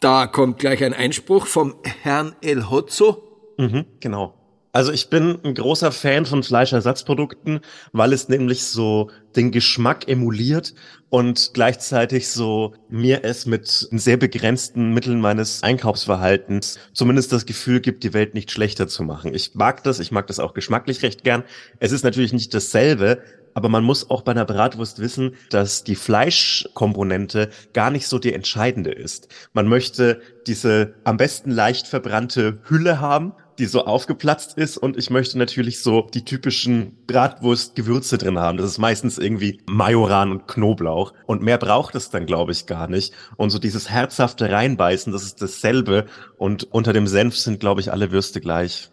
da kommt gleich ein Einspruch vom Herrn El Hotzo. Mhm, genau. Also ich bin ein großer Fan von Fleischersatzprodukten, weil es nämlich so den Geschmack emuliert und gleichzeitig so mir es mit sehr begrenzten Mitteln meines Einkaufsverhaltens zumindest das Gefühl gibt, die Welt nicht schlechter zu machen. Ich mag das, ich mag das auch geschmacklich recht gern. Es ist natürlich nicht dasselbe, aber man muss auch bei einer Bratwurst wissen, dass die Fleischkomponente gar nicht so die entscheidende ist. Man möchte diese am besten leicht verbrannte Hülle haben, die so aufgeplatzt ist und ich möchte natürlich so die typischen Bratwurst-Gewürze drin haben. Das ist meistens irgendwie Majoran und Knoblauch und mehr braucht es dann, glaube ich, gar nicht. Und so dieses herzhafte Reinbeißen, das ist dasselbe und unter dem Senf sind, glaube ich, alle Würste gleich.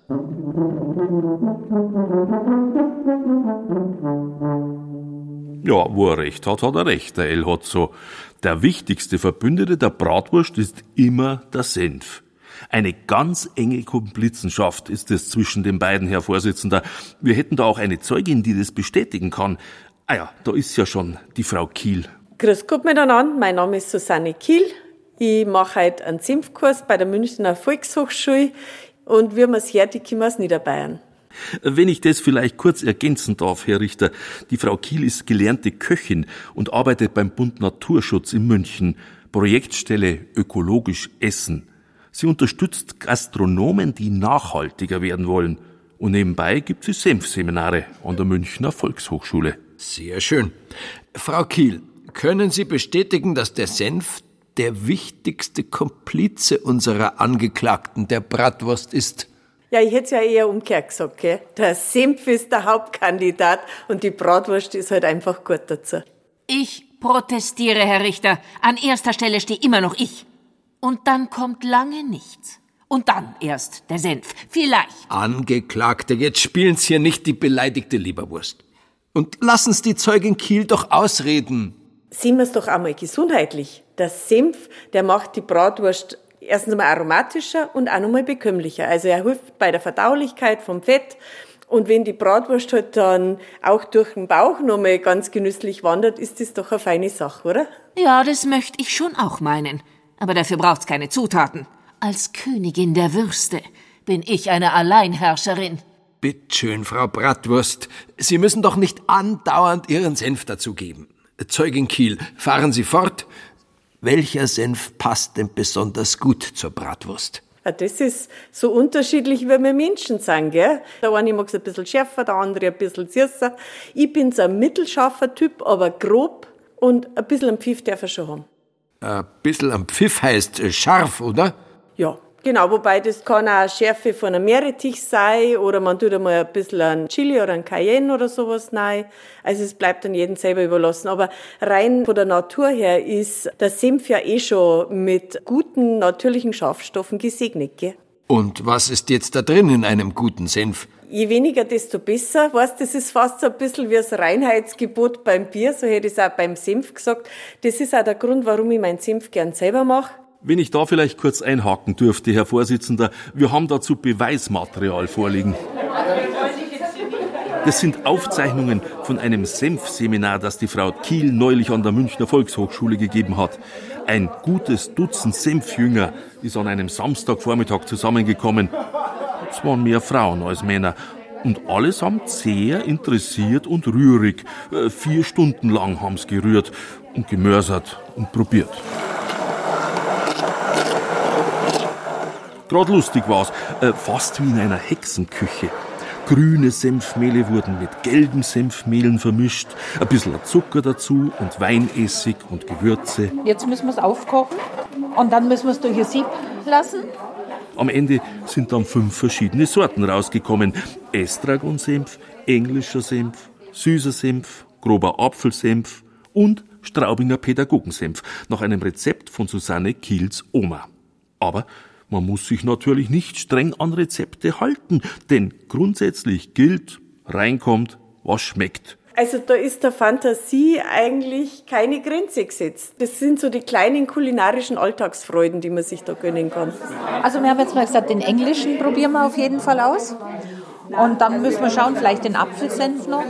Ja, wo er recht hat, hat er recht, der El Hotzo. Der wichtigste Verbündete der Bratwurst ist immer der Senf. Eine ganz enge Komplizenschaft ist es zwischen den beiden, Herr Vorsitzender. Wir hätten da auch eine Zeugin, die das bestätigen kann. Ah ja, da ist ja schon die Frau Kiel. Grüß Gott miteinander, mein Name ist Susanne Kiel. Ich mache heute einen Senfkurs bei der Münchner Volkshochschule und man es hört, ich komme aus Niederbayern. Wenn ich das vielleicht kurz ergänzen darf, Herr Richter, die Frau Kiel ist gelernte Köchin und arbeitet beim Bund Naturschutz in München, Projektstelle Ökologisch Essen. Sie unterstützt Gastronomen, die nachhaltiger werden wollen. Und nebenbei gibt sie Senfseminare an der Münchner Volkshochschule. Sehr schön. Frau Kiel, können Sie bestätigen, dass der Senf der wichtigste Komplize unserer Angeklagten der Bratwurst ist? Ja, ich hätte es ja eher umgekehrt gesagt. Gell? Der Senf ist der Hauptkandidat und die Bratwurst ist halt einfach gut dazu. Ich protestiere, Herr Richter. An erster Stelle stehe immer noch ich. Und dann kommt lange nichts. Und dann erst der Senf. Vielleicht. Angeklagte, jetzt spielen's hier nicht die beleidigte Leberwurst. Und lassen's die Zeugin Kiel doch ausreden. Sehen wir's doch einmal gesundheitlich. Der Senf, der macht die Bratwurst erstens einmal aromatischer und auch nochmal bekömmlicher. Also er hilft bei der Verdaulichkeit vom Fett. Und wenn die Bratwurst halt dann auch durch den Bauch nochmal ganz genüsslich wandert, ist das doch eine feine Sache, oder? Ja, das möchte ich schon auch meinen. Aber dafür braucht's keine Zutaten. Als Königin der Würste bin ich eine Alleinherrscherin. Bittschön, Frau Bratwurst. Sie müssen doch nicht andauernd Ihren Senf dazugeben. Zeugin Kiel, fahren Sie fort. Welcher Senf passt denn besonders gut zur Bratwurst? Ja, das ist so unterschiedlich, wie wir Menschen sind, gell? Der eine mag es ein bisschen schärfer, der andere ein bisschen süßer. Ich bin so ein mittelscharfer Typ, aber grob und ein bisschen am Pfiff darf er schon haben. Ein bisschen am Pfiff heißt äh, scharf, oder? Ja, genau. Wobei das kann auch Schärfe von einem Meerrettich sein oder man tut einmal ein bisschen ein Chili oder ein Cayenne oder sowas rein. Also es bleibt dann jedem selber überlassen. Aber rein von der Natur her ist der Senf ja eh schon mit guten natürlichen Schafstoffen gesegnet, gell? Und was ist jetzt da drin in einem guten Senf? Je weniger, desto besser. Weißt, das ist fast so ein bisschen wie das Reinheitsgebot beim Bier, so hätte ich es auch beim Senf gesagt. Das ist auch der Grund, warum ich meinen Senf gern selber mache. Wenn ich da vielleicht kurz einhaken dürfte, Herr Vorsitzender, wir haben dazu Beweismaterial vorliegen. Das sind Aufzeichnungen von einem Senfseminar, das die Frau Kiel neulich an der Münchner Volkshochschule gegeben hat. Ein gutes Dutzend Senfjünger ist an einem Samstagvormittag zusammengekommen. Es waren mehr Frauen als Männer. Und allesamt sehr interessiert und rührig. Äh, Vier Stunden lang haben's gerührt und gemörsert und probiert. Gerade lustig war's, äh, fast wie in einer Hexenküche. Grüne Senfmehle wurden mit gelben Senfmehlen vermischt, ein bisschen Zucker dazu und Weinessig und Gewürze. Jetzt müssen wir es aufkochen und dann müssen wir es durch ein Sieb lassen. Am Ende sind dann fünf verschiedene Sorten rausgekommen. Estragonsenf, englischer Senf, süßer Senf, grober Apfelsenf und Straubinger Pädagogensenf nach einem Rezept von Susanne Kiels Oma. Aber man muss sich natürlich nicht streng an Rezepte halten, denn grundsätzlich gilt, reinkommt, was schmeckt. Also da ist der Fantasie eigentlich keine Grenze gesetzt. Das sind so die kleinen kulinarischen Alltagsfreuden, die man sich da gönnen kann. Also wir haben jetzt mal gesagt, den englischen probieren wir auf jeden Fall aus. Und dann müssen wir schauen, vielleicht den Apfelsenf noch.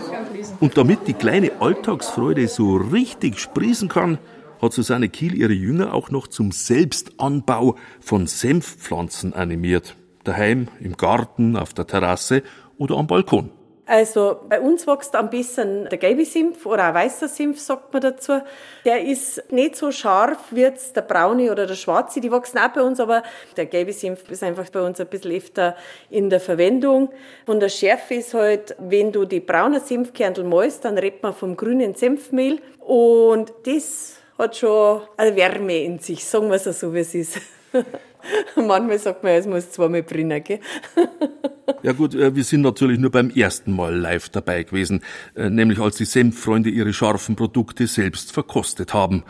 Und damit die kleine Alltagsfreude so richtig sprießen kann, hat Susanne Kiel ihre Jünger auch noch zum Selbstanbau von Senfpflanzen animiert. Daheim, im Garten, auf der Terrasse oder am Balkon. Also bei uns wächst am besten der gelbe Senf oder ein weißer Senf, sagt man dazu. Der ist nicht so scharf wie jetzt der braune oder der schwarze. Die wachsen auch bei uns, aber der gelbe Senf ist einfach bei uns ein bisschen öfter in der Verwendung. Von der Schärfe ist halt, wenn du die braunen Senfkernel mäust, dann redet man vom grünen Senfmehl. Und das hat schon eine Wärme in sich, sagen wir es so, wie es ist. Manchmal sagt man, es muss zweimal brennen, gell? Ja gut, äh, wir sind natürlich nur beim ersten Mal live dabei gewesen, äh, nämlich als die Senffreunde ihre scharfen Produkte selbst verkostet haben.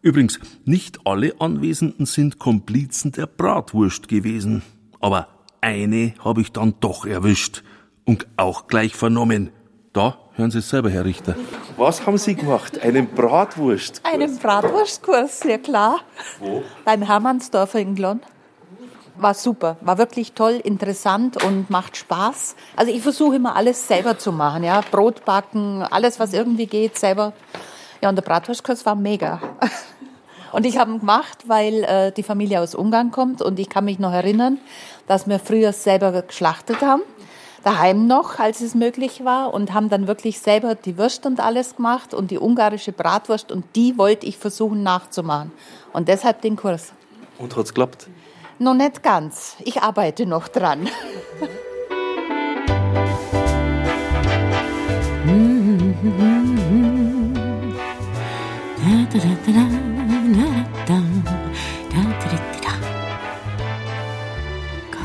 Übrigens, nicht alle Anwesenden sind Komplizen der Bratwurst gewesen. Aber eine habe ich dann doch erwischt und auch gleich vernommen. Da hören Sie es selber, Herr Richter. Was haben Sie gemacht? Einen Bratwurst? Einen Bratwurstkurs, ja klar. Wo? Beim Hermannsdorfer in Glonn. War super, war wirklich toll, interessant und macht Spaß. Also ich versuche immer alles selber zu machen, ja, Brot backen, alles was irgendwie geht, selber. Ja, und der Bratwurstkurs war mega. Und ich habe ihn gemacht, weil äh, die Familie aus Ungarn kommt und ich kann mich noch erinnern, dass wir früher selber geschlachtet haben, daheim noch, als es möglich war und haben dann wirklich selber die Würste und alles gemacht und die ungarische Bratwurst und die wollte ich versuchen nachzumachen. Und deshalb den Kurs. Und hat's geklappt? Noch nicht ganz. Ich arbeite noch dran.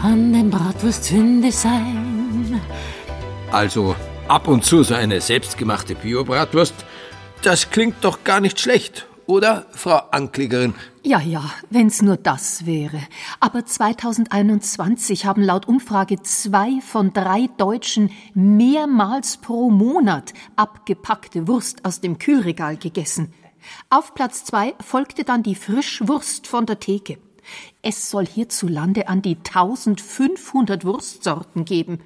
Kann denn Bratwurst Sünde sein? Also ab und zu so eine selbstgemachte Bio-Bratwurst, das klingt doch gar nicht schlecht. Oder, Frau Anklägerin? Ja, ja, wenn's nur das wäre. Aber 2021 haben laut Umfrage zwei von drei Deutschen mehrmals pro Monat abgepackte Wurst aus dem Kühlregal gegessen. Auf Platz zwei folgte dann die Frischwurst von der Theke. Es soll hierzulande an die 1500 Wurstsorten geben.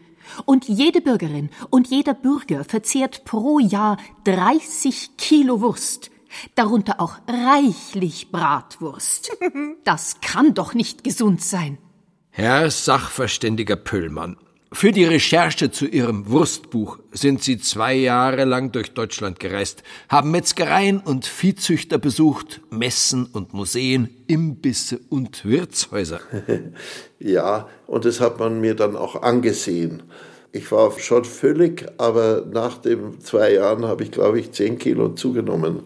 Und jede Bürgerin und jeder Bürger verzehrt pro Jahr 30 Kilo Wurst. Darunter auch reichlich Bratwurst. Das kann doch nicht gesund sein. Herr Sachverständiger Pöllmann, für die Recherche zu Ihrem Wurstbuch sind Sie zwei Jahre lang durch Deutschland gereist, haben Metzgereien und Viehzüchter besucht, Messen und Museen, Imbisse und Wirtshäuser. ja, und das hat man mir dann auch angesehen. Ich war schon völlig, aber nach den zwei Jahren habe ich, glaube ich, zehn Kilo zugenommen.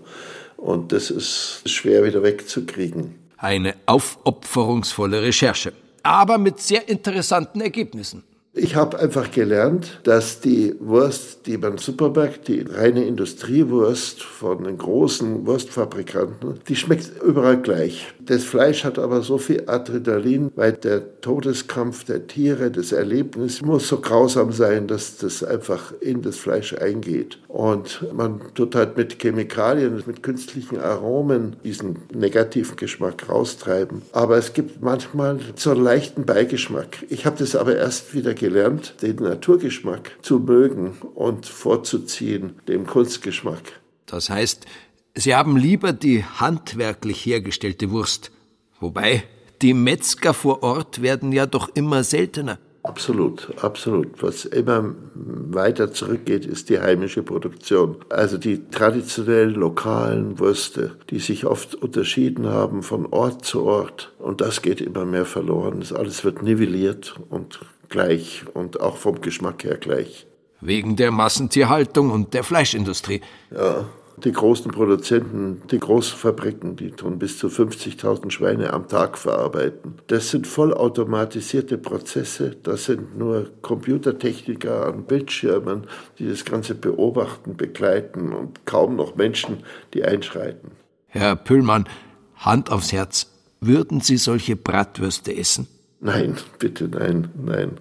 Und das ist schwer wieder wegzukriegen. Eine aufopferungsvolle Recherche, aber mit sehr interessanten Ergebnissen. Ich habe einfach gelernt, dass die Wurst, die beim Supermarkt, die reine Industriewurst von den großen Wurstfabrikanten, die schmeckt überall gleich. Das Fleisch hat aber so viel Adrenalin, weil der Todeskampf der Tiere, das Erlebnis muss so grausam sein, dass das einfach in das Fleisch eingeht. Und man tut halt mit Chemikalien, mit künstlichen Aromen diesen negativen Geschmack raustreiben. Aber es gibt manchmal so einen leichten Beigeschmack. Ich habe das aber erst wieder gelernt, den Naturgeschmack zu mögen und vorzuziehen dem Kunstgeschmack. Das heißt, Sie haben lieber die handwerklich hergestellte Wurst. Wobei, die Metzger vor Ort werden ja doch immer seltener. Absolut, absolut. Was immer weiter zurückgeht, ist die heimische Produktion. Also die traditionellen lokalen Würste, die sich oft unterschieden haben von Ort zu Ort. Und das geht immer mehr verloren. Das alles wird nivelliert und gleich und auch vom Geschmack her gleich. Wegen der Massentierhaltung und der Fleischindustrie. Ja, die großen Produzenten, die großen Fabriken, die tun bis zu 50.000 Schweine am Tag verarbeiten. Das sind vollautomatisierte Prozesse. Das sind nur Computertechniker an Bildschirmen, die das Ganze beobachten, begleiten und kaum noch Menschen, die einschreiten. Herr Püllmann, Hand aufs Herz. Würden Sie solche Bratwürste essen? Nein, bitte nein, nein.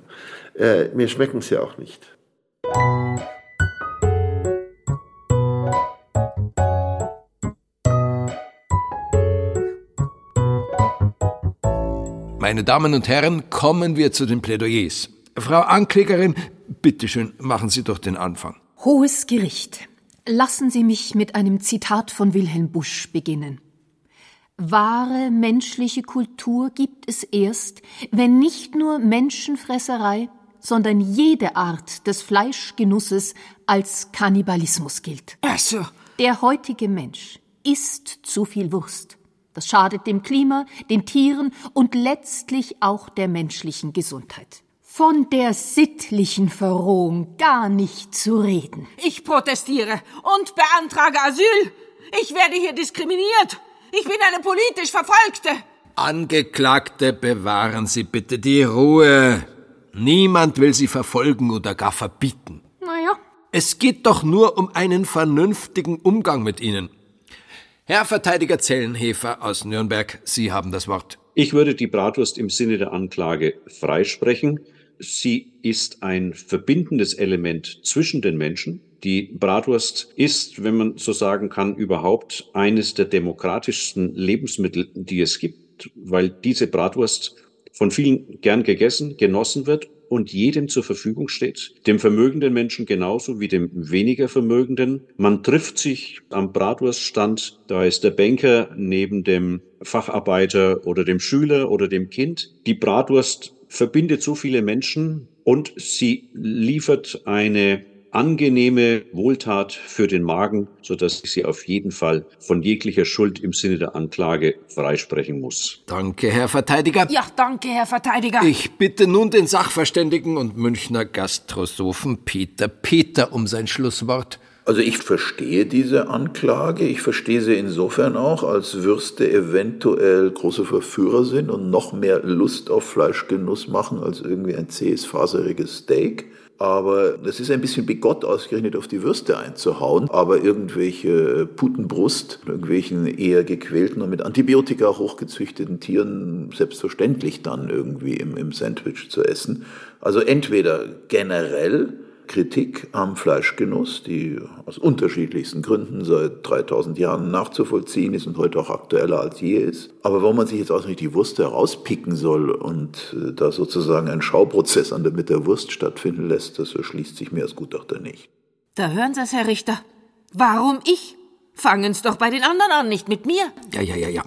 Äh, mir schmecken sie auch nicht. Meine Damen und Herren, kommen wir zu den Plädoyers. Frau Anklägerin, bitteschön, machen Sie doch den Anfang. Hohes Gericht. Lassen Sie mich mit einem Zitat von Wilhelm Busch beginnen. Wahre menschliche Kultur gibt es erst, wenn nicht nur Menschenfresserei, sondern jede Art des Fleischgenusses als Kannibalismus gilt. Also. Der heutige Mensch isst zu viel Wurst. Das schadet dem Klima, den Tieren und letztlich auch der menschlichen Gesundheit. Von der sittlichen Verrohung gar nicht zu reden. Ich protestiere und beantrage Asyl. Ich werde hier diskriminiert. Ich bin eine politisch Verfolgte. Angeklagte, bewahren Sie bitte die Ruhe. Niemand will Sie verfolgen oder gar verbieten. Naja. Es geht doch nur um einen vernünftigen Umgang mit Ihnen. Herr Verteidiger Zellenhefer aus Nürnberg, Sie haben das Wort. Ich würde die Bratwurst im Sinne der Anklage freisprechen. Sie ist ein verbindendes Element zwischen den Menschen. Die Bratwurst ist, wenn man so sagen kann, überhaupt eines der demokratischsten Lebensmittel, die es gibt, weil diese Bratwurst von vielen gern gegessen, genossen wird und jedem zur Verfügung steht, dem vermögenden Menschen genauso wie dem weniger vermögenden. Man trifft sich am Bratwurststand, da ist der Banker neben dem Facharbeiter oder dem Schüler oder dem Kind. Die Bratwurst verbindet so viele Menschen und sie liefert eine angenehme Wohltat für den Magen, so dass ich sie auf jeden Fall von jeglicher Schuld im Sinne der Anklage freisprechen muss. Danke, Herr Verteidiger. Ja, danke, Herr Verteidiger. Ich bitte nun den Sachverständigen und Münchner Gastrosophen Peter Peter um sein Schlusswort. Also ich verstehe diese Anklage. Ich verstehe sie insofern auch, als Würste eventuell große Verführer sind und noch mehr Lust auf Fleischgenuss machen als irgendwie ein zähes, faseriges Steak. Aber es ist ein bisschen bigott ausgerechnet auf die Würste einzuhauen, aber irgendwelche Putenbrust, irgendwelchen eher gequälten und mit Antibiotika hochgezüchteten Tieren selbstverständlich dann irgendwie im, im Sandwich zu essen. Also entweder generell Kritik am Fleischgenuss, die aus unterschiedlichsten Gründen seit 3000 Jahren nachzuvollziehen ist und heute auch aktueller als je ist. Aber warum man sich jetzt auch nicht die Wurst herauspicken soll und äh, da sozusagen ein Schauprozess an der, mit der Wurst stattfinden lässt, das erschließt sich mir als Gutachter nicht. Da hören Sie es, Herr Richter. Warum ich? Fangen's doch bei den anderen an, nicht mit mir. Ja, ja, ja, ja.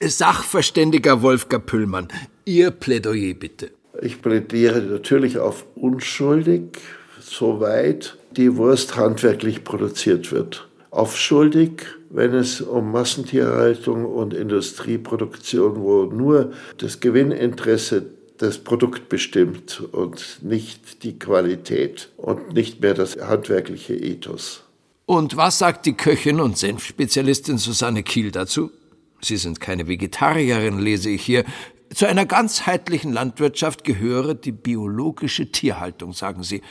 Sachverständiger Wolfgang Püllmann, Ihr Plädoyer bitte. Ich plädiere natürlich auf unschuldig, soweit die Wurst handwerklich produziert wird. Auf schuldig, wenn es um Massentierhaltung und Industrieproduktion, wo nur das Gewinninteresse das Produkt bestimmt und nicht die Qualität und nicht mehr das handwerkliche Ethos. Und was sagt die Köchin und Senfspezialistin Susanne Kiel dazu? Sie sind keine Vegetarierin, lese ich hier. Zu einer ganzheitlichen Landwirtschaft gehöre die biologische Tierhaltung, sagen Sie.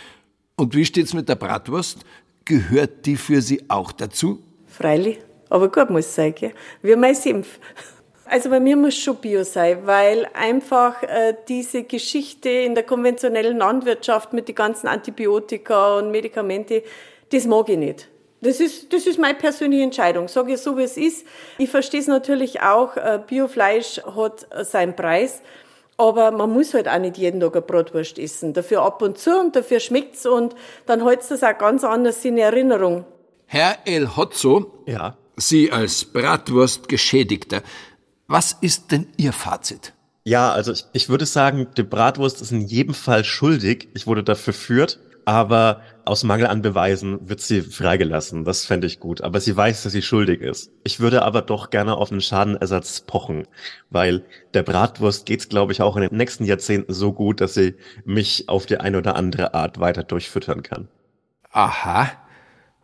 Und wie steht's mit der Bratwurst? Gehört die für Sie auch dazu? Freilich, aber gut muss sein, gell? Wie mein Senf. Also bei mir muss schon Bio sein, weil einfach äh, diese Geschichte in der konventionellen Landwirtschaft mit den ganzen Antibiotika und Medikamente, das mag ich nicht. Das ist, das ist meine persönliche Entscheidung. Sage ich so, wie es ist. Ich verstehe es natürlich auch, äh, Biofleisch hat seinen Preis. Aber man muss halt auch nicht jeden Tag eine Bratwurst essen. Dafür ab und zu und dafür schmeckt's und dann hält's das auch ganz anders in Erinnerung. Herr El Hotzo, ja. Sie als Bratwurstgeschädigter, was ist denn Ihr Fazit? Ja, also ich, ich würde sagen, die Bratwurst ist in jedem Fall schuldig. Ich wurde dafür führt, aber aus Mangel an Beweisen wird sie freigelassen. Das fände ich gut. Aber sie weiß, dass sie schuldig ist. Ich würde aber doch gerne auf einen Schadenersatz pochen, weil der Bratwurst geht's, glaube ich, auch in den nächsten Jahrzehnten so gut, dass sie mich auf die eine oder andere Art weiter durchfüttern kann. Aha.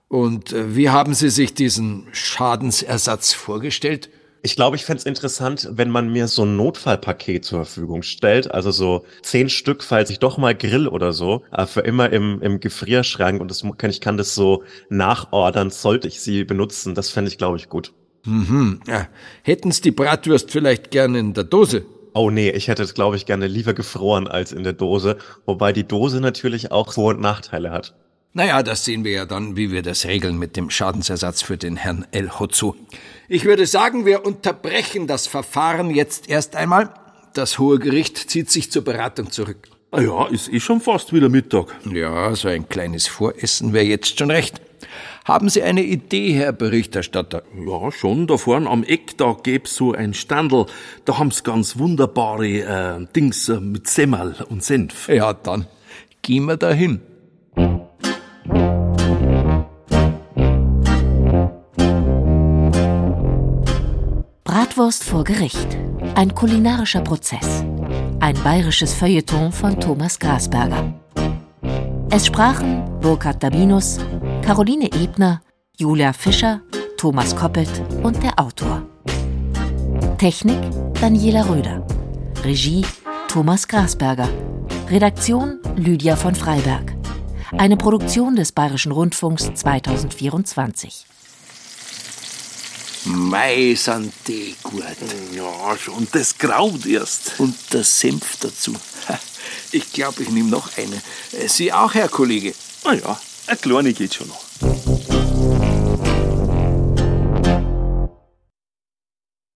Und äh, wie haben Sie sich diesen Schadensersatz vorgestellt? Ich glaube, ich fände es interessant, wenn man mir so ein Notfallpaket zur Verfügung stellt. Also so zehn Stück, falls ich doch mal grill oder so, äh, für immer im, im Gefrierschrank und das, ich kann das so nachordern, sollte ich sie benutzen. Das fände ich, glaube ich, gut. Mhm. Ja. Hätten's die Bratwurst vielleicht gerne in der Dose? Oh nee, ich hätte es, glaube ich, gerne lieber gefroren als in der Dose. Wobei die Dose natürlich auch Vor- und Nachteile hat. Naja, das sehen wir ja dann, wie wir das regeln mit dem Schadensersatz für den Herrn El Hotzo. Ich würde sagen, wir unterbrechen das Verfahren jetzt erst einmal. Das Hohe Gericht zieht sich zur Beratung zurück. Ah ja, ist eh schon fast wieder Mittag. Ja, so ein kleines Voressen wäre jetzt schon recht. Haben Sie eine Idee, Herr Berichterstatter? Ja, schon. Da vorn am Eck, da gäb's so ein Standel. Da haben's ganz wunderbare äh, Dings äh, mit Semmel und Senf. Ja, dann gehen wir dahin. Bratwurst vor Gericht. Ein kulinarischer Prozess. Ein bayerisches Feuilleton von Thomas Grasberger. Es sprachen Burkhard Dabinus, Caroline Ebner, Julia Fischer, Thomas Koppelt und der Autor. Technik Daniela Röder. Regie Thomas Grasberger. Redaktion Lydia von Freiberg. Eine Produktion des Bayerischen Rundfunks 2024. Mei, sind die gut. Ja, schon, das graut erst. Und der Senf dazu. Ich glaube, ich nehme noch eine. Sie auch, Herr Kollege? Ah ja, eine kleine geht schon noch.